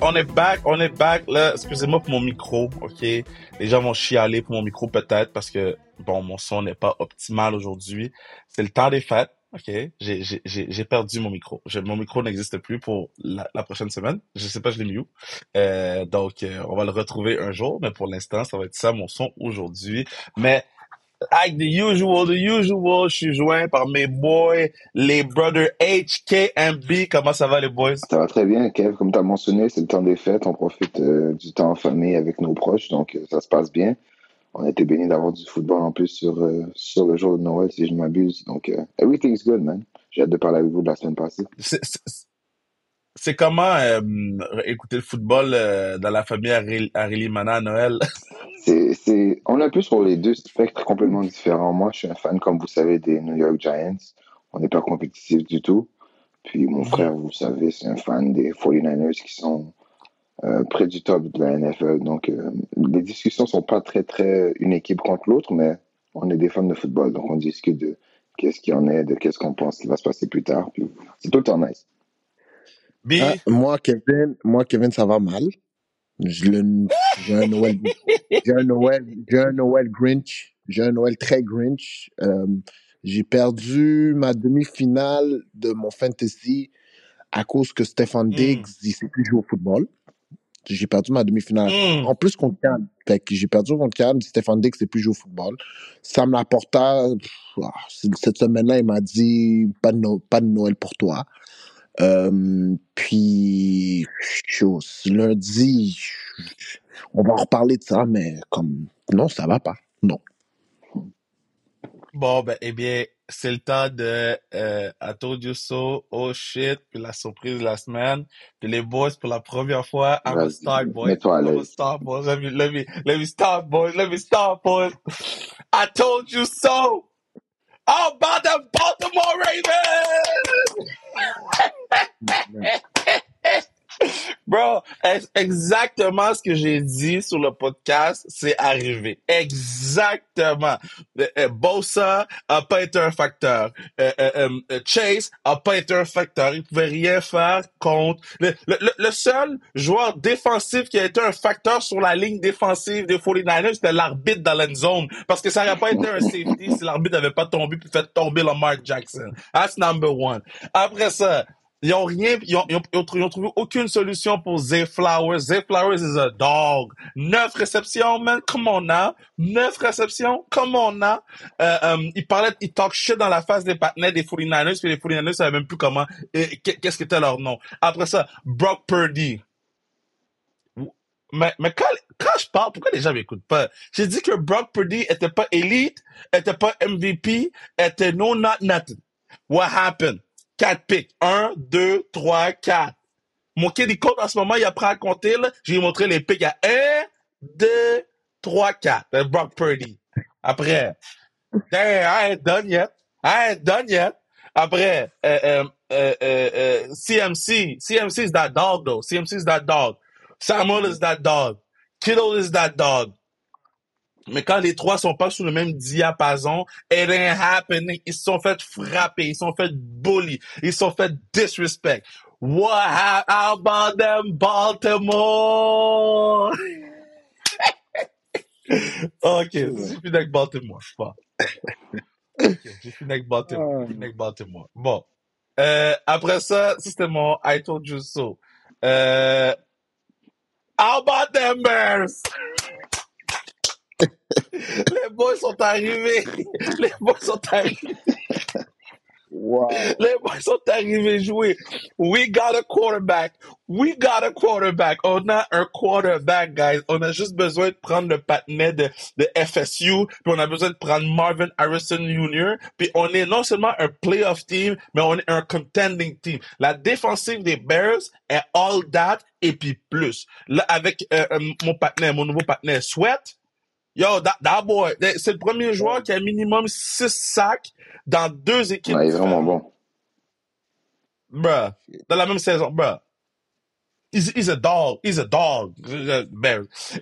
on est back, on est back. Là, excusez-moi pour mon micro, ok? Les gens vont chialer pour mon micro peut-être parce que bon, mon son n'est pas optimal aujourd'hui. C'est le temps des fêtes, ok? J'ai perdu mon micro. mon micro n'existe plus pour la, prochaine semaine. Je sais pas, je l'ai mis où. Euh, donc, euh, on va le retrouver un jour, mais pour l'instant, ça va être ça mon son aujourd'hui. Mais Like the usual, the usual, je suis joint par mes boys, les brothers HKMB. Comment ça va, les boys? Ça va très bien, Kev. Comme tu as mentionné, c'est le temps des fêtes. On profite euh, du temps en famille avec nos proches, donc euh, ça se passe bien. On a été bénis d'avoir du football en plus sur, euh, sur le jour de Noël, si je ne m'abuse. Donc, everything's good, man. J'ai hâte de parler avec vous de la semaine passée. C'est comment écouter le football dans la famille Arili Mana à Noël? c'est, on est un peu sur les deux spectres complètement différents. Moi, je suis un fan, comme vous savez, des New York Giants. On n'est pas compétitif du tout. Puis mon mhm. frère, vous savez, c'est un fan des 49ers qui sont euh, près du top de la NFL. Donc, euh, les discussions sont pas très, très une équipe contre l'autre, mais on est des fans de football. Donc, on discute de qu'est-ce qu'il y en est, de qu'est-ce qu'on pense qui va se passer plus tard. Puis, c'est tout le temps nice. Ah, moi, Kevin, moi, Kevin, ça va mal. J'ai un Noël, j'ai un Noël, j'ai un Noël Grinch, j'ai un Noël très Grinch. Euh, j'ai perdu ma demi-finale de mon fantasy à cause que Stefan hmm. Diggs, il sait plus jouer au football. J'ai perdu ma demi-finale. Hmm. En plus contre Cannes. Fait que j'ai perdu contre Cannes, Stefan Diggs sait plus jouer au football. Ça me l'apporta, ah, cette semaine-là, il m'a dit, pas de, pas de Noël pour toi. Euh, puis, chose, lundi, on va en reparler de ça, mais comme, non, ça va pas. Non. Bon, ben, eh bien, c'est le temps de euh, I told you so, oh shit, puis la surprise de la semaine. Puis les boys, pour la première fois, I'm a start, boy. I'm a start, boys. Let me, let me, let me start, boys. Let me start, boys. I told you so. How about the Baltimore Ravens? No. Bro, exactement ce que j'ai dit sur le podcast, c'est arrivé. Exactement. Euh, euh, Bosa a pas été un facteur. Euh, Chase a pas été un facteur. Il pouvait rien faire contre. Le, le, seul joueur défensif qui a été un facteur sur la ligne défensive des 49ers, c'était l'arbitre dans la zone. Parce que ça n'aurait pas été un safety si l'arbitre n'avait pas tombé puis fait tomber Lamar Jackson. That's number one. Après ça, ils ont rien, ils ont, ils ont, trouvé aucune solution pour Zay Flowers. Zay Flowers is a dog. Neuf réceptions, man. Come on now. Neuf réceptions. Come on now. Euh, euh, il parlait, il talk shit dans la face des partenaires des 49ers, puis les 49ers savaient même plus comment, qu'est-ce que était leur nom. Après ça, Brock Purdy. Mais, mais quand, quand je parle, pourquoi les gens m'écoutent pas? J'ai dit que Brock Purdy était pas élite, était pas MVP, était no not nothing. What happened? 4 picks. 1, 2, 3, 4. Mon il compte en ce moment, il apprend à compter, là. J'ai montré les picks à 1, 2, 3, 4. Brock Purdy. Après, I ain't done yet. I ain't done yet. Après, euh, euh, euh, CMC. CMC is that dog, though. CMC is that dog. Samuel is that dog. Kittle is that dog. Mais quand les trois sont pas sous le même diapason, it ain't happening. Ils se sont fait frapper, ils se sont fait bully, ils se sont fait disrespect. What about them Baltimore? ok, j'ai fini avec Baltimore, je pas. Ok, j'ai fini avec Baltimore, j'ai fini avec Baltimore. Bon. Euh, après ça, c'était mon I told you so. Euh, how about them Bears? Les boys sont arrivés. Les boys sont arrivés. Wow. Les boys sont arrivés jouer. We got a quarterback. We got a quarterback. On a un quarterback, guys. On a juste besoin de prendre le patinet de, de FSU, puis on a besoin de prendre Marvin Harrison Jr., puis on est non seulement un playoff team, mais on est un contending team. La défensive des Bears est all that et puis plus. Là, avec euh, euh mon patinet, mon nouveau patinet Sweat, Yo, that, boy, c'est le premier joueur qui a minimum 6 sacs dans deux équipes. il est vraiment bon. Bruh, dans la même saison, bruh. He's, he's a dog. He's a dog.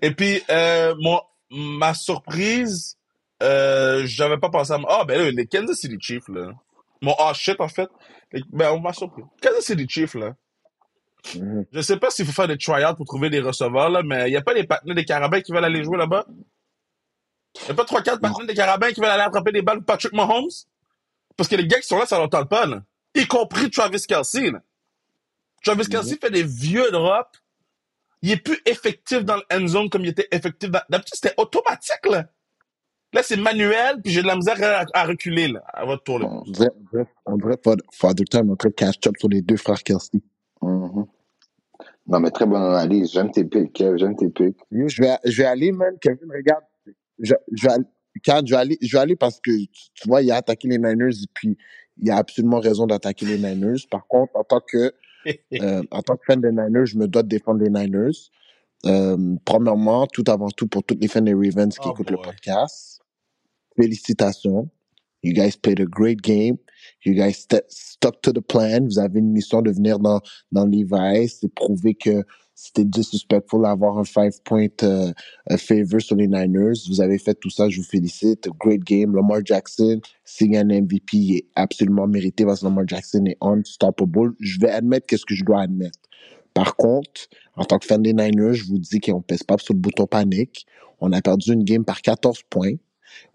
Et puis, euh, mon, ma surprise, euh, j'avais pas pensé à... Ah, ben là, les Kansas City Chiefs, là. Mon ah shit, en fait. Ben, on m'a surpris. Kansas City Chiefs, là. Mm-hmm. Je sais pas s'il faut faire des tryouts pour trouver des receveurs, là, mais il n'y a pas des partenaires des carabins qui veulent aller jouer là-bas? Il n'y a pas 3-4 partenaires des carabins qui veulent aller attraper des balles pour Patrick Mahomes? Parce que les gars qui sont là, ça leur tente pas, là. Y compris Travis Kelsey, là. Travis mm-hmm. Kelsey fait des vieux drops. Il est plus effectif dans le end zone comme il était effectif dans... D'habitude, c'était automatique, là. Là, c'est manuel, puis j'ai de la misère à, reculer, là, à votre tour. Là. On dirait, on dirait, Father Time en train de catch-up sur les deux frères Kelsey. Mm-hmm. Non, mais très bonne analyse. J'aime tes pics, Kev. J'aime tes pics. Je vais, je vais aller, man. Kevin, regarde. Je, je, vais, je, vais aller, je vais aller parce que, tu vois, il a attaqué les Niners et puis il a absolument raison d'attaquer les Niners. Par contre, en tant que, euh, en tant que fan des Niners, je me dois de défendre les Niners. Euh, premièrement, tout avant tout, pour toutes les fans des Ravens qui oh écoutent le podcast, félicitations. You guys played a great game. You guys stuck to the plan. Vous avez une mission de venir dans, dans Levi's et prouver que c'était disrespectful d'avoir un five point uh, favor sur les Niners. Vous avez fait tout ça, je vous félicite. Great game. Lamar Jackson, signe un MVP, il est absolument mérité parce que Lamar Jackson est unstoppable. Je vais admettre qu'est-ce que je dois admettre. Par contre, en tant que fan des Niners, je vous dis qu'on pèse pas sur le bouton panique. On a perdu une game par 14 points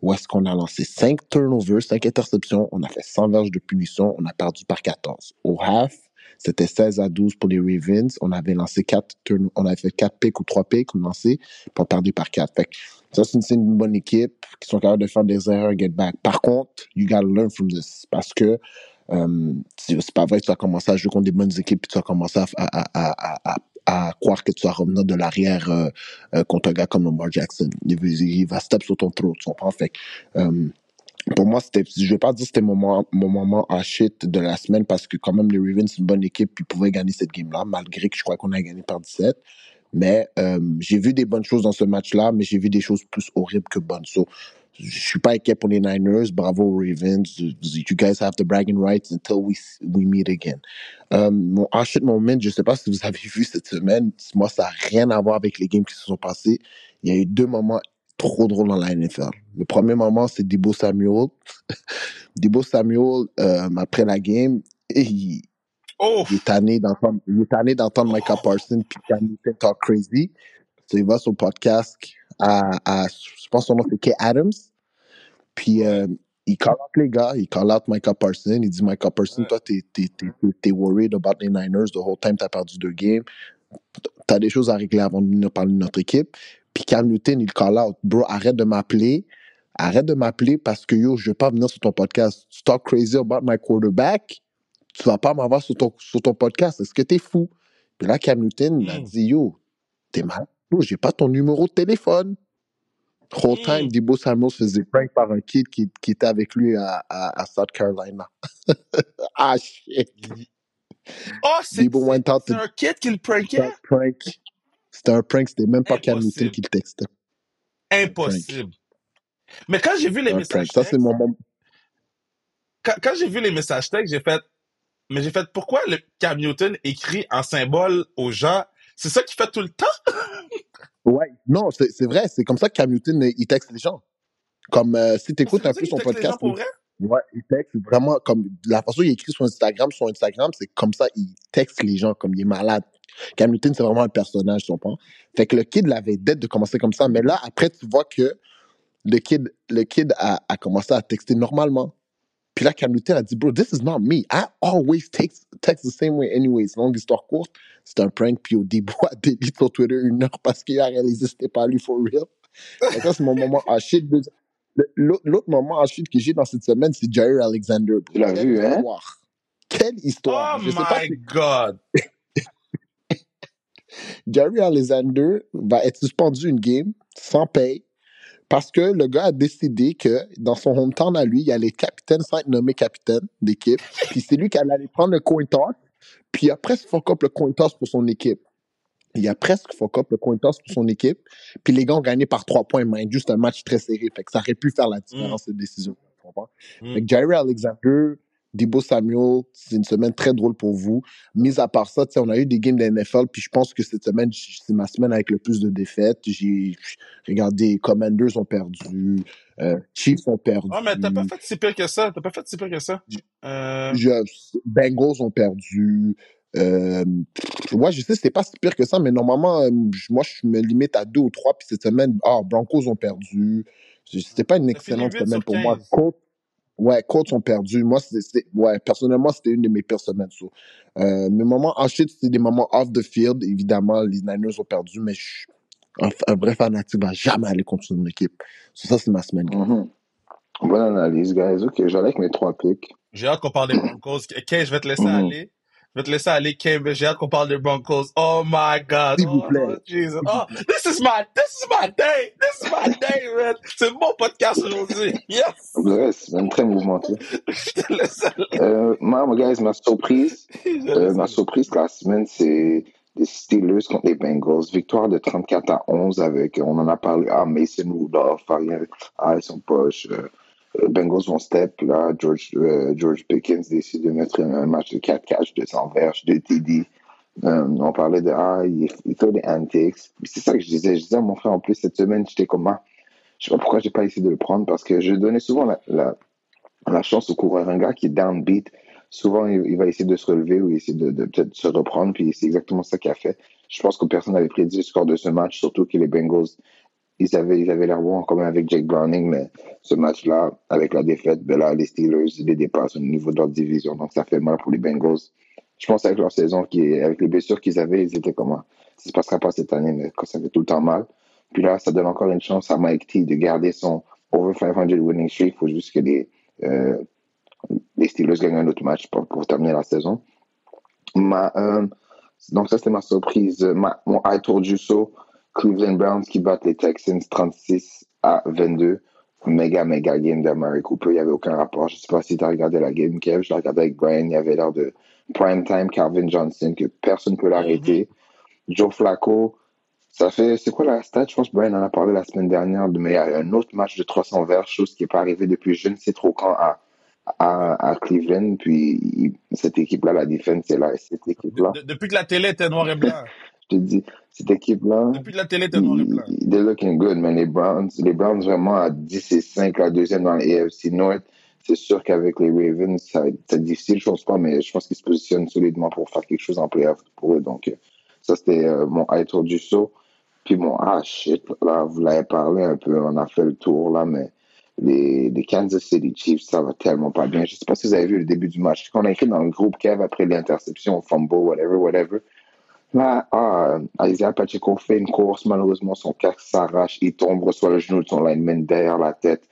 où est-ce qu'on a lancé 5 turnovers, 5 interceptions, on a fait 100 verges de punition, on a perdu par 14. Au half, c'était 16 à 12 pour les Ravens. On avait lancé 4 on avait fait 4 picks ou 3 picks, on lancé, pour perdre par 4. Fait ça, c'est une, bonne équipe qui sont capables de faire des erreurs et get back. Par contre, you gotta learn from this. Parce que euh, c'est pas vrai que tu vas commencer à jouer contre des bonnes équipes et tu vas commencer à, à, à, à croire que tu vas revenir de l'arrière euh, euh, contre un gars comme Lamar Jackson. Il, il, va sur ton throat, tu comprends? Fait euh, pour moi, c'était, je vais pas dire que c'était mon, mon moment à shit de la semaine parce que quand même les Ravens, c'est une bonne équipe, ils pouvaient gagner cette game-là, malgré que je crois qu'on a gagné par 17. Mais j'ai vu des bonnes choses dans ce match-là, mais j'ai vu des choses plus horribles que bonnes. Je suis pas inquiet pour les Niners. Bravo Ravens. You guys have the bragging rights until we, we meet again. Euh, mon shit moment, je sais pas si vous avez vu cette semaine. Moi, ça n'a rien à voir avec les games qui se sont passés. Il y a eu deux moments trop drôles dans la NFL. Le premier moment, c'est Debo Samuel. Debo Samuel, euh, après la game, il, oh. il est tanné d'entendre, il est tanné d'entendre Micah Parsons puis Cam talk crazy. Il va sur le podcast à, à je pense son nom c'est Kay Adams. Puis euh, il call out les gars, il call out Micah Parsons. Il dit Micah Parsons, toi, t'es, t'es, t'es, t'es worried about les Niners the whole time, t'as perdu deux games. T'as des choses à régler avant de venir parler de notre équipe. Puis Cam Newton, il call out, bro, arrête de m'appeler. Arrête de m'appeler parce que yo, je veux pas venir sur ton podcast. Talk crazy about my quarterback. Tu vas pas m'avoir sur ton, sur ton podcast. Est-ce que t'es fou? Puis là, Cam Newton a hmm. dit, yo, t'es mal. J'ai pas ton numéro de téléphone. Whole time, Debo Samuel faisait prank par un kid qui, qui était avec lui à, à, à South Carolina. ah, shit. Oh, c'est un kid qui le prankait? C'était un prank. C'était un prank, c'était même pas Cam Newton qui le textait. Impossible. Mais quand j'ai vu les messages textes, ça, c'est mon Quand, quand j'ai vu les messages textes, j'ai fait, mais j'ai fait, pourquoi le Cam Newton écrit en symbole aux gens? C'est ça qu'il fait tout le temps? Ouais, non, c'est vrai, c'est comme ça que Cam Newton, il texte les gens. Comme euh, si tu écoutes un peu son podcast. Pour vrai? Ouais, il texte vraiment comme la façon dont il écrit sur Instagram, sur Instagram, c'est comme ça, il texte les gens comme il est malade. Cam Newton, c'est vraiment un personnage, tu comprends? Fait que le kid l'avait d'être de commencer comme ça, mais là, après, tu vois que le kid, le kid a, a commencé à texter normalement. Puis là, Cam Newton a dit, bro, this is not me. I always text, text the same way anyways. Longue histoire courte, c'est un prank. Puis au début, a delete sur Twitter une heure parce qu'il a réalisé que c'était pas lui for real. Et ça, c'est mon moment à shit. L'autre moment à shit que j'ai dans cette semaine, c'est Jerry Alexander. Tu l'as vu, hein? Quelle histoire. Oh Je sais my pas God! Jerry Alexander va être suspendu une game sans paye parce que le gars a décidé que dans son hometown à lui, il y a les capitaines sans être nommés capitaine d'équipe. Puis c'est lui qui allait aller prendre le coin toss. Puis il a presque fuck up le coin toss pour son équipe. Il a presque fuck up le coin toss pour son équipe. Puis les gars ont gagné par trois points, mais juste un match très serré. Fait que ça aurait pu faire la différence, mm. cette décision. Mm. Fait que Jerry Alexander, Debo Samuel, c'est une semaine très drôle pour vous. Mis à part ça, on a eu des games de NFL, puis je pense que cette semaine, c'est ma semaine avec le plus de défaites. J'ai regardé Commanders ont perdu, euh, Chiefs ont perdu. Ah, mais t'as pas fait si pire que ça. T'as pas fait si pire que ça. Euh... Bengals ont perdu. Euh, ouais, je sais, c'était pas si pire que ça, mais normalement, euh, moi, je me limite à deux ou trois. Puis cette semaine, ah, Broncos ont perdu. C'était pas une excellente semaine pour moi. Ouais, Colts ont perdu. Moi, c'était, ouais, personnellement, c'était une de mes pires semaines. So. Euh, mes moments ensuite, c'était des moments off the field. Évidemment, les Niners ont perdu, mais un, vrai fanatique va jamais aller contre une équipe. ça, c'est ma semaine. Mm-hmm. Bonne analyse, guys. Ok, j'allais avec mes trois picks. J'ai hâte qu'on parle des Broncos. Kay, je vais te laisser mm-hmm. aller. Je vais te laisser aller, mais j'ai hâte qu'on parle des Broncos. Oh my God. S'il vous oh, plaît. Jesus. Oh, this is my, this is my day. This is my day, man. C'est mon podcast aujourd'hui. Yes. Ouais, c'est même très mouvementé. je te laisse aller. Euh, moi, guys, ma surprise, euh, ma surprise la semaine, c'est les Steelers contre les Bengals. Victoire de 34 à 11 avec, on en a parlé, ah, Mason Rudolph, ah, ils sont poches. Euh, euh, Bengals vont step, là, George, euh, George Pickens décide de mettre un match de 4 catch, 200 verges, 2 TD. on parlait de, ah, il, fait des antics. C'est ça que je disais. Je disais à mon frère, en plus, cette semaine, j'étais comme, ah, je sais pas pourquoi j'ai pas essayé de le prendre, parce que je donnais souvent la, la, la chance au coureur. Un gars qui est downbeat, souvent, il, va essayer de se relever ou essayer de, de peut-être se reprendre, puis c'est exactement ça qu'il a fait. Je pense que personne n'avait prédit le score de ce match, surtout que les Bengals ils avaient ils avaient l'air bons quand même avec Jake Browning, mais ce match-là, avec la défaite, ben là, les Steelers, les dépassent au niveau de leur division. Donc, ça fait mal pour les Bengals. Je pense avec leur saison, avec les blessures qu'ils avaient, ils étaient comment Ça se passera pas cette année, mais ça fait tout le temps mal. Puis là, ça donne encore une chance à Mike T de garder son over 500 winning streak. Il faut juste que les, euh, les Steelers gagnent un autre match pour, terminer la saison. Ma, euh, donc, ça, c'était ma surprise. Ma, mon I told you so. Cleveland Browns qui battent les Texans 36 à 22. Méga, méga game d'Amari Cooper. Il n'y avait aucun rapport. Je ne sais pas si tu as regardé la game, Kev. Je l'ai regardé avec Brian. Il y avait l'air de prime time Calvin Johnson que personne ne peut l'arrêter. Mm-hmm. Joe Flacco, ça fait, c'est quoi la stat? Je pense que Brian en a parlé la semaine dernière, mais il y a un autre match de 300 verts, chose qui n'est pas arrivé depuis je ne sais trop quand à, à, à Cleveland. Puis cette équipe-là, la défense, c'est là. Cette équipe-là. depuis que la télé était noir et blanc. je te dis, cette équipe-là. Depuis la télé, t'es noir et blanc. They're looking good, man. Les Browns, les Browns vraiment à 10 et 5, la deuxième dans l'AFC North. C'est sûr qu'avec les Ravens, ça va être difficile, je pense pas, mais je pense qu'ils se positionnent solidement pour faire quelque chose en playoff pour eux. Donc, euh, ça, c'était euh, mon high tour du saut. Puis bon, ah shit, là, vous l'avez parlé un peu, on a fait le tour là, mais les, les, Kansas City Chiefs, ça va tellement pas bien. Je sais pas si vous avez vu le début du match. Qu'on a écrit dans le groupe Kev après l'interception, fumble, whatever, whatever. Là, ah, Isaiah Pacheco fait une course, malheureusement, son casque s'arrache, il tombe, reçoit le genou de son lineman derrière la tête.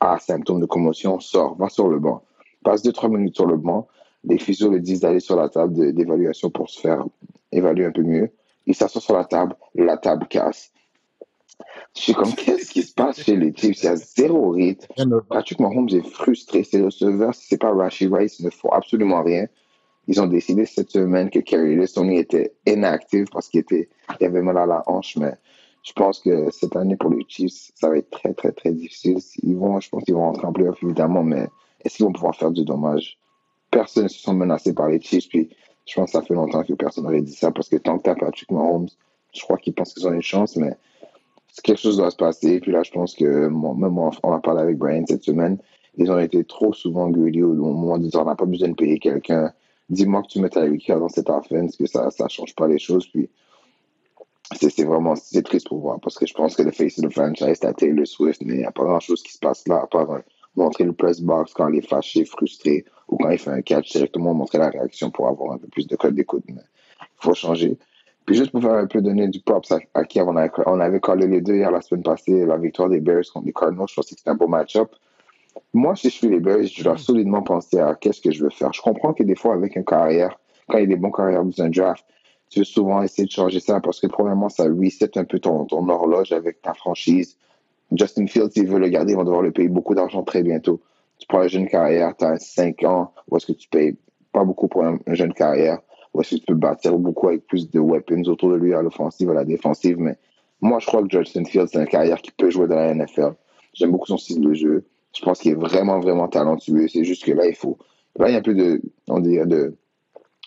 Ah, symptôme de commotion, sort, va sur le banc. Passe 2-3 minutes sur le banc. Les physios le disent d'aller sur la table d'évaluation pour se faire évaluer un peu mieux. Il s'assoit sur la table, la table casse. Je suis comme, qu'est-ce qui se passe chez les Chiefs? Il y a zéro rythme. Patrick Mahomes est frustré. Ses receveurs, si c'est pas Rashi Rice, ne font absolument rien. Ils ont décidé cette semaine que Kerry Listoni était inactif parce qu'il était, il avait mal à la hanche, mais je pense que cette année pour les Chiefs, ça va être très, très, très difficile. Ils vont, je pense qu'ils vont rentrer en playoff, évidemment, mais est-ce qu'ils vont pouvoir faire du dommage? Personne ne se sent menacé par les Chiefs, puis je pense que ça fait longtemps que personne n'aurait dit ça parce que tant que t'as Patrick Mahomes, je crois qu'ils pensent qu'ils ont une chance, mais quelque chose doit se passer. Puis là, je pense que même moi, on a parlé avec Brian cette semaine, ils ont été trop souvent greedy au moment où on n'a pas besoin de payer quelqu'un dis-moi que tu mets Tyreek Hill dans cette offense, que ça ne change pas les choses. Puis c'est vraiment triste pour voir parce que je pense que le face the franchise, c'est Taylor Swift, mais il n'y a pas grand-chose qui se passe là, à part euh, montrer le press box quand il est fâché, frustré, ou quand il fait un catch, directement montrer la réaction pour avoir un peu plus de code d'écoute. Il faut changer. Puis juste pour faire un peu donner du props à, qui on, on avait collé les deux hier la semaine passée, la victoire des Bears contre les Cardinals, je pense que c'était un beau match-up. Moi, si je suis les Bears, je dois mm. solidement penser à qu'est-ce que je veux faire. Je comprends que des fois, avec une carrière, quand il y a des bons carrières dans un draft, tu veux souvent essayer de changer ça parce que, premièrement, ça reset un peu ton, ton horloge avec ta franchise. Justin Fields, s'il veut le garder, il va devoir le payer beaucoup d'argent très bientôt. Tu prends une jeune carrière, tu as 5 ans, ou est-ce que tu payes pas beaucoup pour une jeune carrière, ou est-ce que tu peux bâtir beaucoup avec plus de weapons autour de lui à l'offensive, à la défensive? Mais moi, je crois que Justin Fields, c'est une carrière qui peut jouer dans la NFL. J'aime beaucoup son style de jeu. Je pense qu'il est vraiment, vraiment talentueux. C'est juste que là, il faut. Là, il y a un peu de, on dirait, de,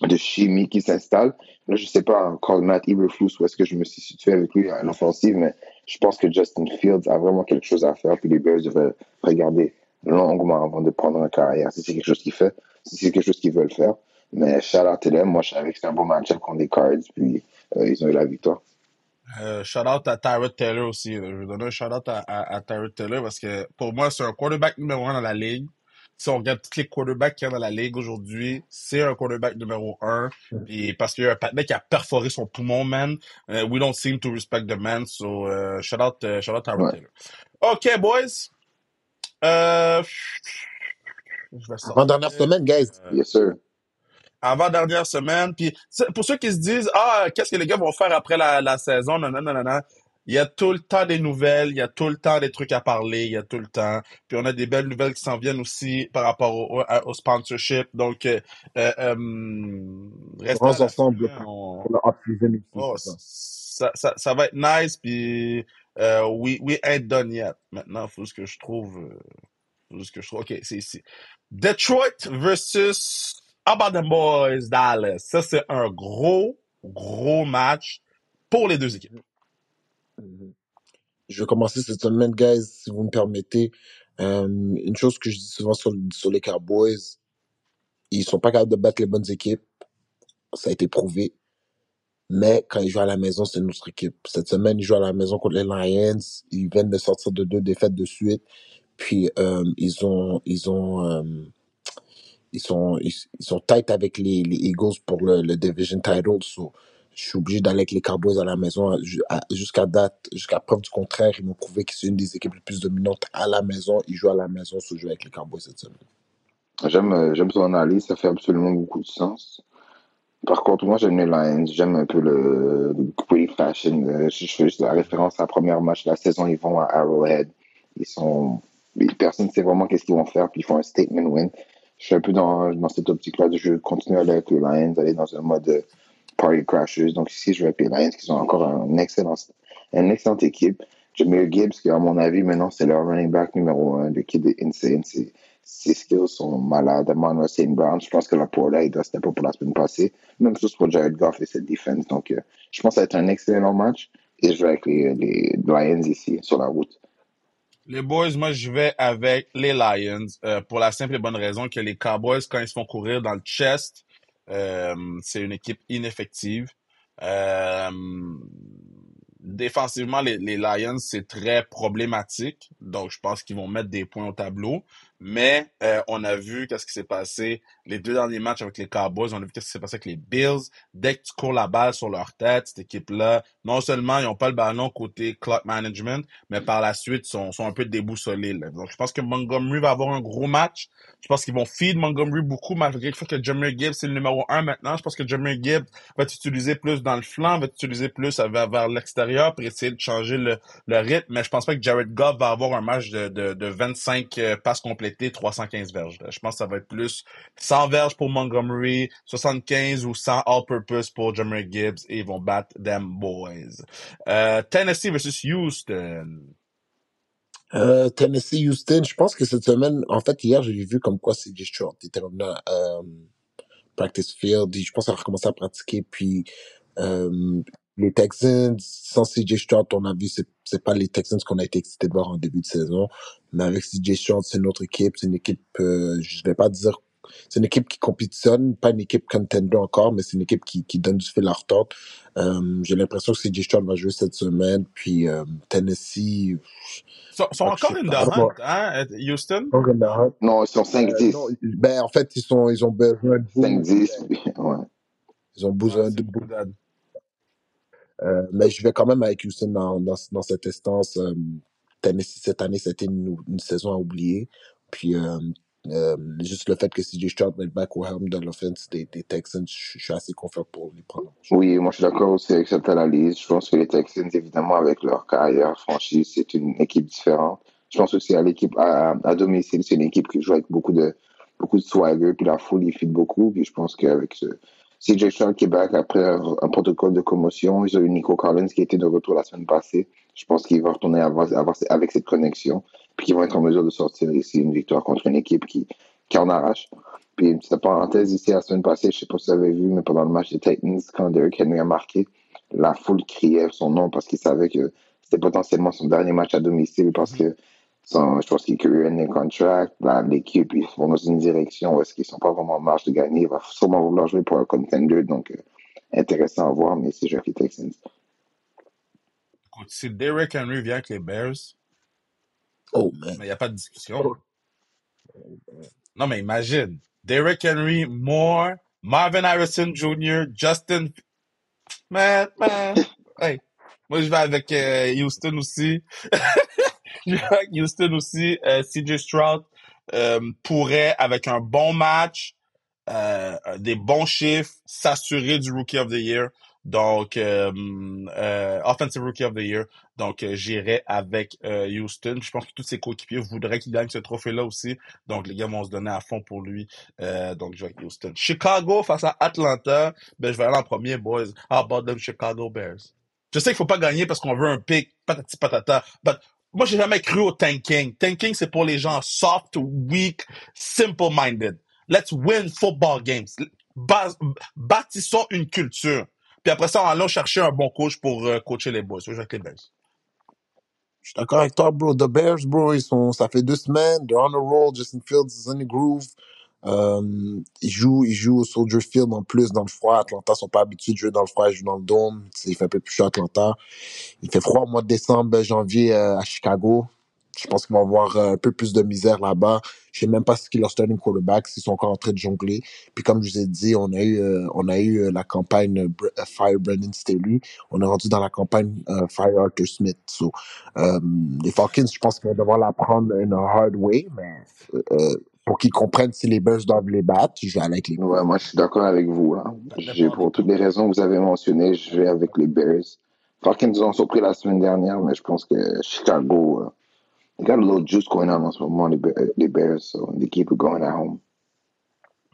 de chimie qui s'installe. Là, je sais pas encore Matt Eberflus où est-ce que je me suis situé avec lui en offensive, mais je pense que Justin Fields a vraiment quelque chose à faire. Puis les Bears devraient regarder longuement avant de prendre une carrière. Si c'est quelque chose qu'il fait, c'est quelque chose qu'ils veulent faire. Mais shout out. Moi, je savais que c'était un bon match-up contre les Cards, puis euh, ils ont eu la victoire. Euh, shout out à Tyrod Taylor aussi. Je vais donner un shout out à, à, à Tyrod Taylor parce que pour moi, c'est un quarterback numéro un dans la ligue. Si on regarde tous les quarterbacks qu'il y a dans la ligue aujourd'hui, c'est un quarterback numéro un. Puis parce qu'il y a un patinet qui a perforé son poumon, man. Uh, we don't seem to respect the man. So, uh, shout out, uh, shout out Tyrod Ouais. Taylor. OK, boys. Euh, je vais Avant dernière sortir. semaine, guys. Euh, Yes, sir. Avant dernière semaine. Puis pour ceux qui se disent ah qu'est-ce que les gars vont faire après la, la saison, non non non non non. Il y a tout le temps des nouvelles, il y a tout le temps des trucs à parler, il y a tout le temps. Puis on a des belles nouvelles qui s'en viennent aussi par rapport au, au, au sponsorship. Donc euh, euh, euh, Grands ensemble pour, on- pour le Oh, ça, ça, ça va être nice, puis euh, we, we ain't done yet. Maintenant, faut ce que je trouve. euh, faut ce que je trouve. Ok, c'est ici. Detroit versus How about them boys Dallas? Ça, c'est un gros, gros match pour les deux équipes. Mhm. Je vais commencer cette semaine, guys, si vous me permettez. Euh, une chose que je dis souvent sur, sur les Cowboys, ils sont pas capables de battre les bonnes équipes. Ça a été prouvé. Mais quand ils jouent à la maison, c'est notre équipe. Cette semaine, ils jouent à la maison contre les Lions. Ils viennent de sortir de deux défaites de suite. Puis euh, ils ont, ils ont, euh, ils sont, ils, sont tight avec les, les Eagles pour le, le division title. So, je suis obligé d'aller avec les Cowboys à la maison. Jusqu'à date, jusqu'à preuve du contraire, ils m'ont prouvé que c'est une des équipes les plus dominantes à la maison. Ils jouent à la maison, so je joue avec les Cowboys cette semaine. J'aime euh, j'aime son analyse, ça fait absolument beaucoup de sens. Par contre, moi, j'aime les Lions. J'aime un peu le, le fashion. Euh, Je, je fais juste la référence à la première match de la saison. Ils vont à Arrowhead. Ils sont... Personne ne sait vraiment qu'est-ce qu'ils vont faire, puis ils font un statement win. Je suis un peu dans, dans cette optique-là de je continue à aller avec les Lions, aller dans un mode party crashers. Donc ici, je vais avec les Lions, qui sont encore un excellent, une excellente équipe. Jameer Gibbs, qui à mon avis, maintenant, c'est leur running back numéro un. Le kid est insane. C'est- Ses skills sont malades. Amon St. Brown, je pense que la là, il doit step up pour la semaine passée. Même chose pour Jared Goff et cette défense. Donc, euh, je pense que ça va être un excellent match. Et je vais avec les, les Lions ici, sur la route. Les boys, moi, je vais avec les Lions euh, pour la simple et bonne raison que les Cowboys, quand ils se font courir dans le chest, euh, c'est une équipe ineffective. Euh, défensivement, les, les Lions, c'est très problématique. Donc, je pense qu'ils vont mettre des points au tableau. Mais euh, on a vu qu'est-ce qui s'est passé les deux derniers matchs avec les Cowboys. On a vu qu'est-ce qui s'est passé avec les Bills. Dès que tu cours la balle sur leur tête, cette équipe-là, non seulement ils n'ont pas le ballon côté clock management, mais par la suite, sont, sont un peu déboussolés. Là. Donc, je pense que Montgomery va avoir un gros match. Je pense qu'ils vont feed Montgomery beaucoup, malgré le fait que Jameer Gibbs, c'est le numéro un maintenant. Je pense que Jameer Gibbs va être utilisé plus dans le flanc, va être utilisé plus vers, l'extérieur pour essayer de changer le, le rythme. Mais je pense pas que Jared Goff va avoir un match de, de, de 25 euh, passes complétées, 315 verges. Je pense que ça va être plus 100 verges pour Montgomery, 75 ou 100 all-purpose pour Jameer Gibbs et ils vont battre them boys. Euh, Tennessee versus Houston. Euh, Tennessee, Houston, je pense que cette semaine, en fait, hier, j'ai vu comme quoi c'est short. Était revenu à euh, practice field. Je pense qu'il a recommencé à pratiquer. Puis, euh, les Texans, sans CJ Stroud, on a vu, c'est, c'est pas les Texans qu'on a été excités de voir en début de saison. Mais avec CJ Stroud, c'est une autre équipe. C'est une équipe, euh, je vais pas dire, c'est une équipe qui compétitionne, pas une équipe contender encore, mais c'est une équipe qui, qui donne du fil à retordre. Euh, j'ai l'impression que CJ Stroud va jouer cette semaine. Puis, euh, Tennessee, Sont, sont ah, encore sais in the pas. hunt, hein, Houston? Encore in the hunt. Non, ils sont Euh, 5-10. non, ben, en fait, ils, sont, ils ont besoin de boom. 5-10. puis- Ouais. Ils ont besoin de d'aide. Euh, mais je vais quand même avec Houston dans, dans, cette instance. Euh, cette année, c'était une, saison à oublier. Puis, euh, juste le fait que CJ Stroud va être back au helm de l'offense des, Texans, je, suis assez confiant pour les prendre. Oui, moi je suis d'accord aussi avec cette analyse. Je pense que les Texans, évidemment, avec leur carrière franchise, c'est une équipe différente. Je pense aussi à l'équipe à, à domicile, c'est une équipe qui joue avec beaucoup de beaucoup de swagger, puis la foule y fit beaucoup. Puis je pense qu'avec ce CJ Stroud qui est back après un, protocole de commotion, ils ont eu Nico Collins qui était de retour la semaine passée. Je pense qu'il va retourner avec cette connexion, puis qu'ils vont être en mesure de sortir ici une victoire contre une équipe qui, qui en arrache. Puis une petite parenthèse ici, la semaine passée, je sais pas si vous avez vu, mais pendant le match des Titans, quand Derrick Henry a marqué, la foule criait son nom parce qu'il savait que c'était potentiellement son dernier match à domicile parce que je pense qu'il y a un contract. L'équipe, ils vont dans une direction où est-ce qu'ils sont pas vraiment en marge de gagner. Il va sûrement vouloir jouer pour un contender. Donc, euh, intéressant à voir, mais c'est Jeffrey Texans. Écoute, si Derrick Henry vient avec les Bears, oh, man. il n'y a pas de discussion. Non, mais imagine. Derrick Henry, Moore, Marvin Harrison Jr., Justin. Man, man. hey. Moi, je vais avec euh, Houston aussi. avec Houston aussi. Euh, CJ Stroud euh, pourrait, avec un bon match, euh, des bons chiffres, s'assurer du Rookie of the Year. Donc, Offensive Rookie of the Year. Donc, j'irai avec Houston. Je pense que tous ses coéquipiers voudraient qu'il gagne ce trophée-là aussi. Donc, les gars vont se donner à fond pour lui. Donc, je Houston. Chicago face à Atlanta. Ben, je vais aller en premier, boys. How about them Chicago Bears? Je sais qu'il faut pas gagner parce qu'on veut un pick, patati patata. But moi, j'ai jamais cru au tanking. Tanking, c'est pour les gens soft, weak, simple-minded. Let's win football games. bâtissons une culture. Puis après ça, allons chercher un bon coach pour euh, coacher les boys. Je. Je suis d'accord avec toi, bro. The Bears, bro, ils sont, ça fait deux semaines. They're on a roll. Justin Fields is in the groove. Euh, ils jouent, ils jouent au Soldier Field en plus dans le froid. Atlanta sont pas habitués de jouer dans le froid, ils jouent dans le dôme. Il fait un peu plus chaud à Atlanta. Il fait froid au mois de décembre, janvier euh, à Chicago. Je pense qu'ils vont avoir euh, un peu plus de misère là-bas. Je sais même pas ce qu'ils leur starting quarterback, s'ils sont encore en train de jongler. Puis comme je vous ai dit, on a eu, euh, on a eu euh, la campagne Fire Brandon Staley. On est rendu dans la campagne Fire Arthur Smith. So, les Falcons, je pense qu'ils vont devoir la prendre in a hard way, mais pour qu'ils comprennent si les Bears doivent les battre, je vais aller avec les Bears. Ouais, moi je suis d'accord avec vous. Hein. Pour toutes les raisons que vous avez mentionnées, je vais avec les Bears. Falcons nous ont surpris la semaine dernière, mais je pense que Chicago They got a little juice going on on some money, the Bears, so they keep it going at home.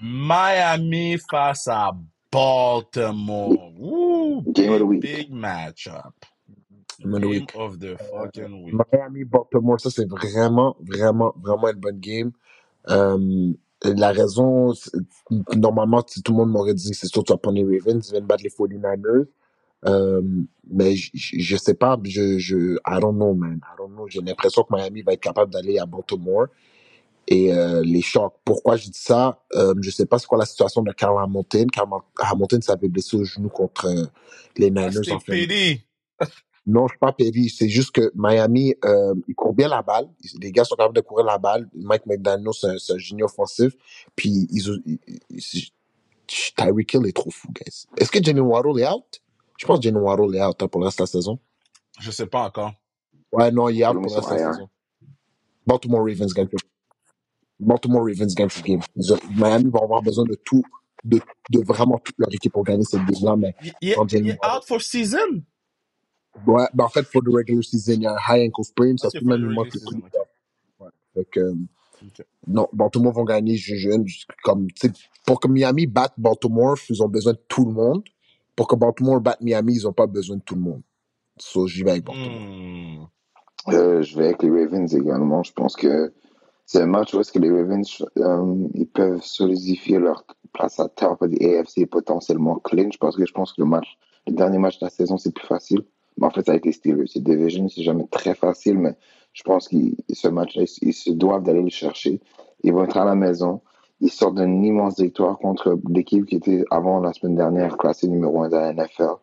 Miami face à Baltimore. Woo, Game big, of the week. Big matchup. Game of the week. of the fucking week. Miami, Baltimore, ça c'est vraiment, vraiment, vraiment une bonne game. Euh, la raison, normalement, si tout le monde m'aurait dit c'est sûr tu vas prendre les Ravens, ils viennent battre les 49ers. Euh, mais je, je sais pas, je, je, I don't know, man. I don't know. J'ai l'impression que Miami va être capable d'aller à Baltimore et euh, les chocs. Pourquoi je dis ça? Euh, je sais pas c'est quoi la situation de Carl Hamilton. Carl Hamilton s'avait blessé au genou contre euh, les Ah, Niners en. Non, je suis pas péri. C'est juste que Miami, euh, il court bien la balle. Les gars sont capables de courir la balle. Mike McDaniel, c'est un, un génie offensif. Puis, ils, ont- ils- ils- Tyreek Hill est trop fou, guys. Est-ce que Jenny Waddle est out? Je pense que Jenny Waddle est out hein, pour le reste de la saison. Je sais pas encore. Ouais, non, il est out Pour le reste de la saison. Baltimore Ravens gagne. Baltimore Ravens gagne ce game. Miami va avoir besoin de tout, de, de vraiment toute leur équipe pour gagner cette game-là, mais Il, il, est out for season? Ouais, ben en fait, pour the regular season, il y a un high ankle sprain, ça se peut même regular manque le season. Ouais. Fait que, non, Baltimore vont gagner, je jeune. Comme, pour que Miami batte Baltimore, ils ont besoin de tout le monde. Pour que Baltimore batte Miami, ils n'ont pas besoin de tout le monde. So, j'y vais avec Baltimore. Hmm. Euh, je vais avec les Ravens également. Je pense que c'est un match où est-ce que les Ravens euh, ils peuvent solidifier leur place à top de AFC et potentiellement clinch parce que je pense que le match, le dernier match de la saison, c'est plus facile. Mais en fait, ça a été Steelers. C'est division, c'est jamais très facile, mais je pense que ce match-là, ils, se doivent d'aller le chercher. Ils vont être à la maison. Ils sortent d'une immense victoire contre l'équipe qui était avant la semaine dernière classée numéro 1 de la NFL.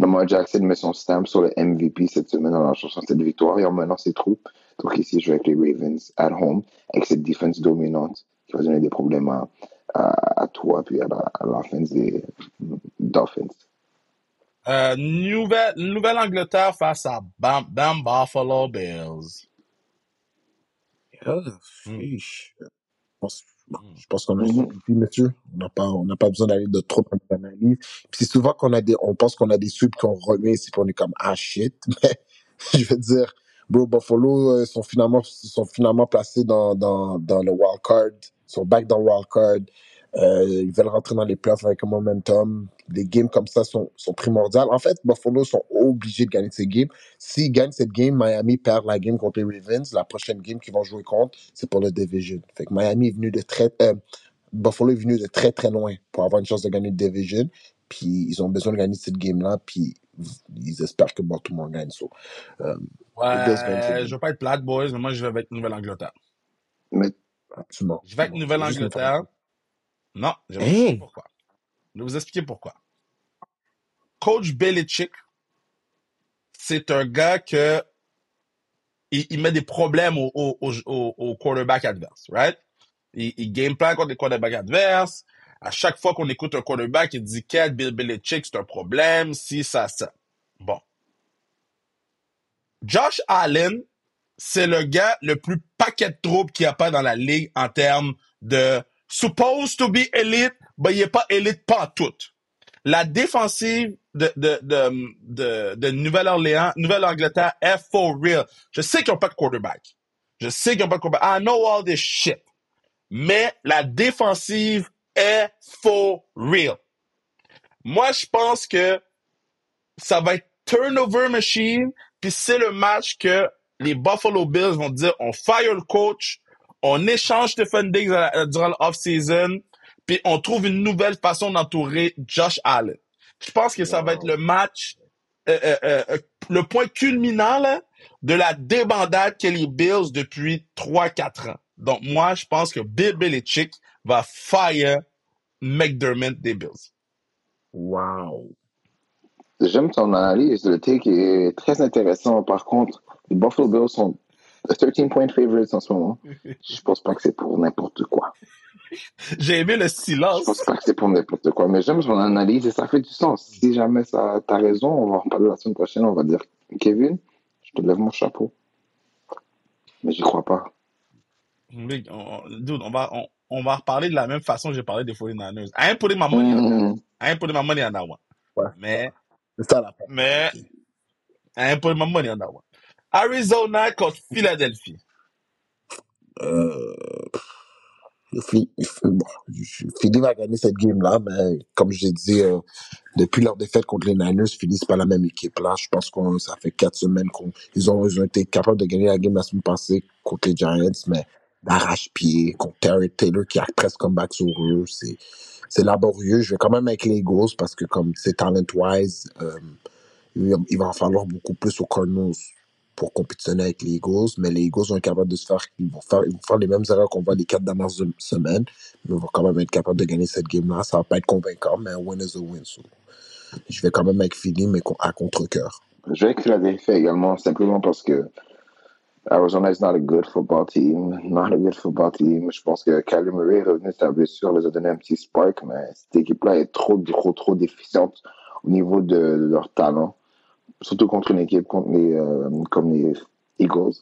Lamar Jackson met son stamp sur le MVP cette semaine en cherchant cette victoire et en menant ses troupes. Donc ici, je vais avec les Ravens at home avec cette défense dominante qui va donner des problèmes à, à, à toi puis à la- l'offense des Dolphins. Euh, Nouvelle, Nouvelle-Angleterre face à Bam, Bam Buffalo Bills. Ah, Hmm. fiche. Je pense, bon, Hmm. je pense qu'on a Mhm. suivi, monsieur. On n'a pas, on n'a pas besoin d'aller de trop dans l'analyse. Puis c'est souvent qu'on a des, on pense qu'on a des subs qu'on remet ici, puis on est comme, ah shit. Mais, je veux dire, bro, Buffalo euh, sont finalement, sont finalement placés dans, dans, dans le wild card. Ils sont back dans le wild card. Euh, ils veulent rentrer dans les playoffs avec un momentum. Des games comme ça sont, sont primordiales. En fait, Buffalo sont obligés de gagner ces games. S'ils gagnent cette game, Miami perd la game contre les Ravens. La prochaine game qu'ils vont jouer contre, c'est pour le division. Fait que Miami est venu de très, euh, Buffalo est venu de très très loin pour avoir une chance de gagner le division. Puis ils ont besoin de gagner cette game-là. Puis ils espèrent que Baltimore gagne. So, euh, ouais, je veux pas être plate, boys, mais moi, je vais avec Nouvelle-Angleterre. Mais... Absolument. Je vais avec Nouvelle-Angleterre. Non, je vais vous expliquer pourquoi. Je vais vous expliquer pourquoi. Coach Belichick, c'est un gars que il, met des problèmes au, au, au, au quarterback adverse, right? Il, il game plan contre les quarterbacks adverses. À chaque fois qu'on écoute un quarterback, il dit qu'elle Bill Belichick, c'est un problème, si, ça, ça. Bon. Josh Allen, c'est le gars le plus paquet de troupes qu'il n'y a pas dans la ligue en termes de supposed to be elite, mais il n'est pas élite pas tout. La défensive de, de, de, de, de Nouvelle-Orléans, Nouvelle-Angleterre est for real. Je sais qu'ils n'ont pas de quarterback. Je sais qu'ils n'ont pas de quarterback. I know all this shit. Mais la défensive est for real. Moi, je pense que ça va être turnover machine, puis c'est le match que les Buffalo Bills vont dire on fire le coach, on échange Stephen Diggs durant l'off-season, puis on trouve une nouvelle façon d'entourer Josh Allen. Je pense que ça va être le match, euh, euh, euh, le point culminant là, de la débandade que les Bills depuis 3-4 ans. Donc moi, je pense que Bill Belichick va fire McDermott des Bills. Wow. J'aime ton analyse. Le take est très intéressant. Par contre, les Buffalo Bills sont 13-point favorites en ce moment. Je pense pas que c'est pour n'importe quoi. J'ai aimé le silence. Je pense pas que c'est pour n'importe quoi, mais j'aime son analyse et ça fait du sens. Si jamais ça, t'as raison, on va en parler la semaine prochaine. On va dire, Kevin, je te lève mon chapeau. Mais j'y crois pas. Dude, on va, on, va reparler de la même façon que j'ai parlé des 49ers. I ain't putting my money on that. Mm-hmm. I ain't putting my money on that one. Ouais. Mais, c'est ça la Mais, I ain't putting my money on that one. Arizona contre Philadelphie. Euh, Philly va gagner cette game-là, mais comme j'ai dit, euh, depuis leur défaite contre les Niners, Philly, c'est pas la même équipe. Là, je pense que ça fait quatre semaines qu'ils ont, ils ont été capables de gagner la game la semaine passée contre les Giants, mais d'arrache-pied, contre Terry Taylor qui a presque comeback sur eux. C'est, c'est laborieux. Je vais quand même avec les Eagles parce que comme c'est talent-wise, euh, il va en falloir beaucoup plus aux Cardinals pour compétitionner avec les Eagles, mais les Eagles sont capables de faire, ils vont faire, ils vont faire les mêmes erreurs qu'on voit les quatre dernières semaines, mais ils vont quand même être capables de gagner cette game-là. Ça va pas être convaincant, mais un win is a win. je vais quand même avec Philly, mais à contre-coeur. Je vais avec Philadelphie également, simplement parce que Arizona is not a good football team, not a good football team. Je pense que Kyler Murray revenu de sa blessure, les a donné un petit spark, mais cette équipe-là est trop, trop, trop déficiente au niveau de leur talent surtout contre une équipe contre les, euh, comme les Eagles.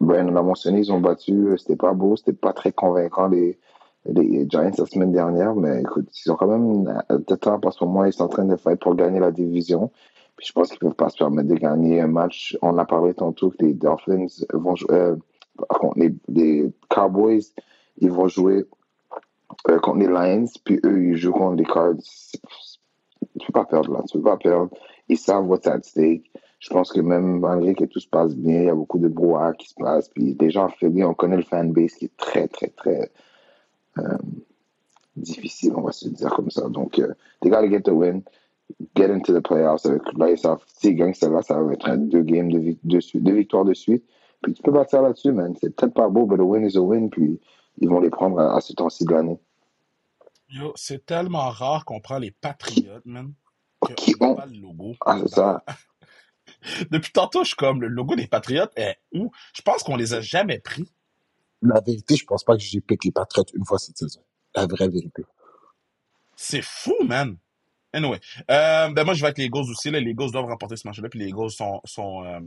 Brian l'a mentionné, ils ont battu, euh, c'était pas beau, c'était pas très convaincant les, les Giants la semaine dernière, mais écoute, ils ont quand même temps parce que moi, ils sont en train de faire pour gagner la division. Puis je pense qu'ils peuvent pas se permettre de gagner un match. On a parlé tantôt que les Dolphins vont jouer, euh, contre les, les, Cowboys, ils vont jouer contre les Lions, puis eux, ils jouent contre les Cards. Tu peux pas perdre là, tu peux pas perdre ils savent what's at stake. Je pense que même malgré que tout se passe bien, il y a beaucoup de brouhaha qui se passe. Puis déjà en Philly, on connaît le fanbase qui est très, très, très euh, difficile, on va se dire comme ça. Donc, euh, they gotta get the win, get into the playoffs. Avec, là, ils savent, s'ils gagnent ça va être deux games de, de, deux victoires de suite. Puis tu peux partir là-dessus, man. C'est peut-être pas beau, mais the win is a win. Puis ils vont les prendre à, ce temps-ci de l'année. Yo, c'est tellement rare qu'on prend les Patriotes, man qui ont le logo. Ah, c'est ça. Depuis tantôt, je suis comme le logo des Patriotes est où? Je pense qu'on les a jamais pris. La vérité, je pense pas que j'ai piqué les Patriotes une fois cette saison. La vraie vérité. C'est fou, man. Anyway, euh, ben moi je vais avec les Eagles aussi. Les Eagles doivent remporter ce match-là, puis les Eagles sont, sont euh,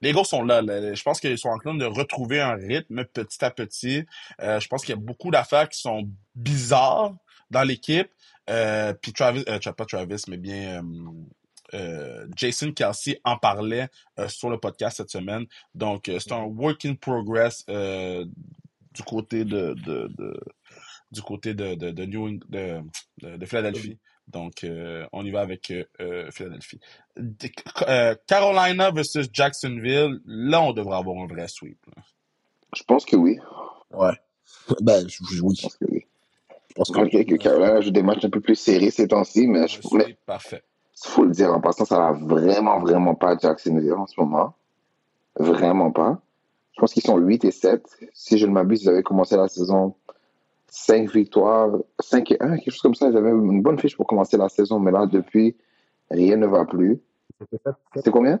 les gars sont là, Je pense qu'ils sont en train de retrouver un rythme petit à petit. Euh, je pense qu'il y a beaucoup d'affaires qui sont bizarres dans l'équipe. Euh, puis Travis, euh, pas Travis, mais bien euh, euh, Jason Kelsey en parlait sur le podcast cette semaine. Donc, c'est un work in progress du côté de, de, de, du côté de, de, de New de, de, Philadelphie. Donc, on y va avec Philadelphie. Carolina versus Jacksonville, là, on devrait avoir un vrai sweep. Je pense que oui. Ouais. Ben, oui. Je pense que oui pense que, Carolina joue des matchs un peu plus serrés ces temps-ci, mais je pourrais. Parfait. Il faut le dire en passant, ça va vraiment, vraiment pas à Jacksonville en ce moment. Vraiment pas. Je pense qu'ils sont 8 et 7. Si je ne m'abuse, ils avaient commencé la saison 5 victoires, 5 et 1, quelque chose comme ça. Ils avaient une bonne fiche pour commencer la saison, mais là, depuis, rien ne va plus. C'est combien?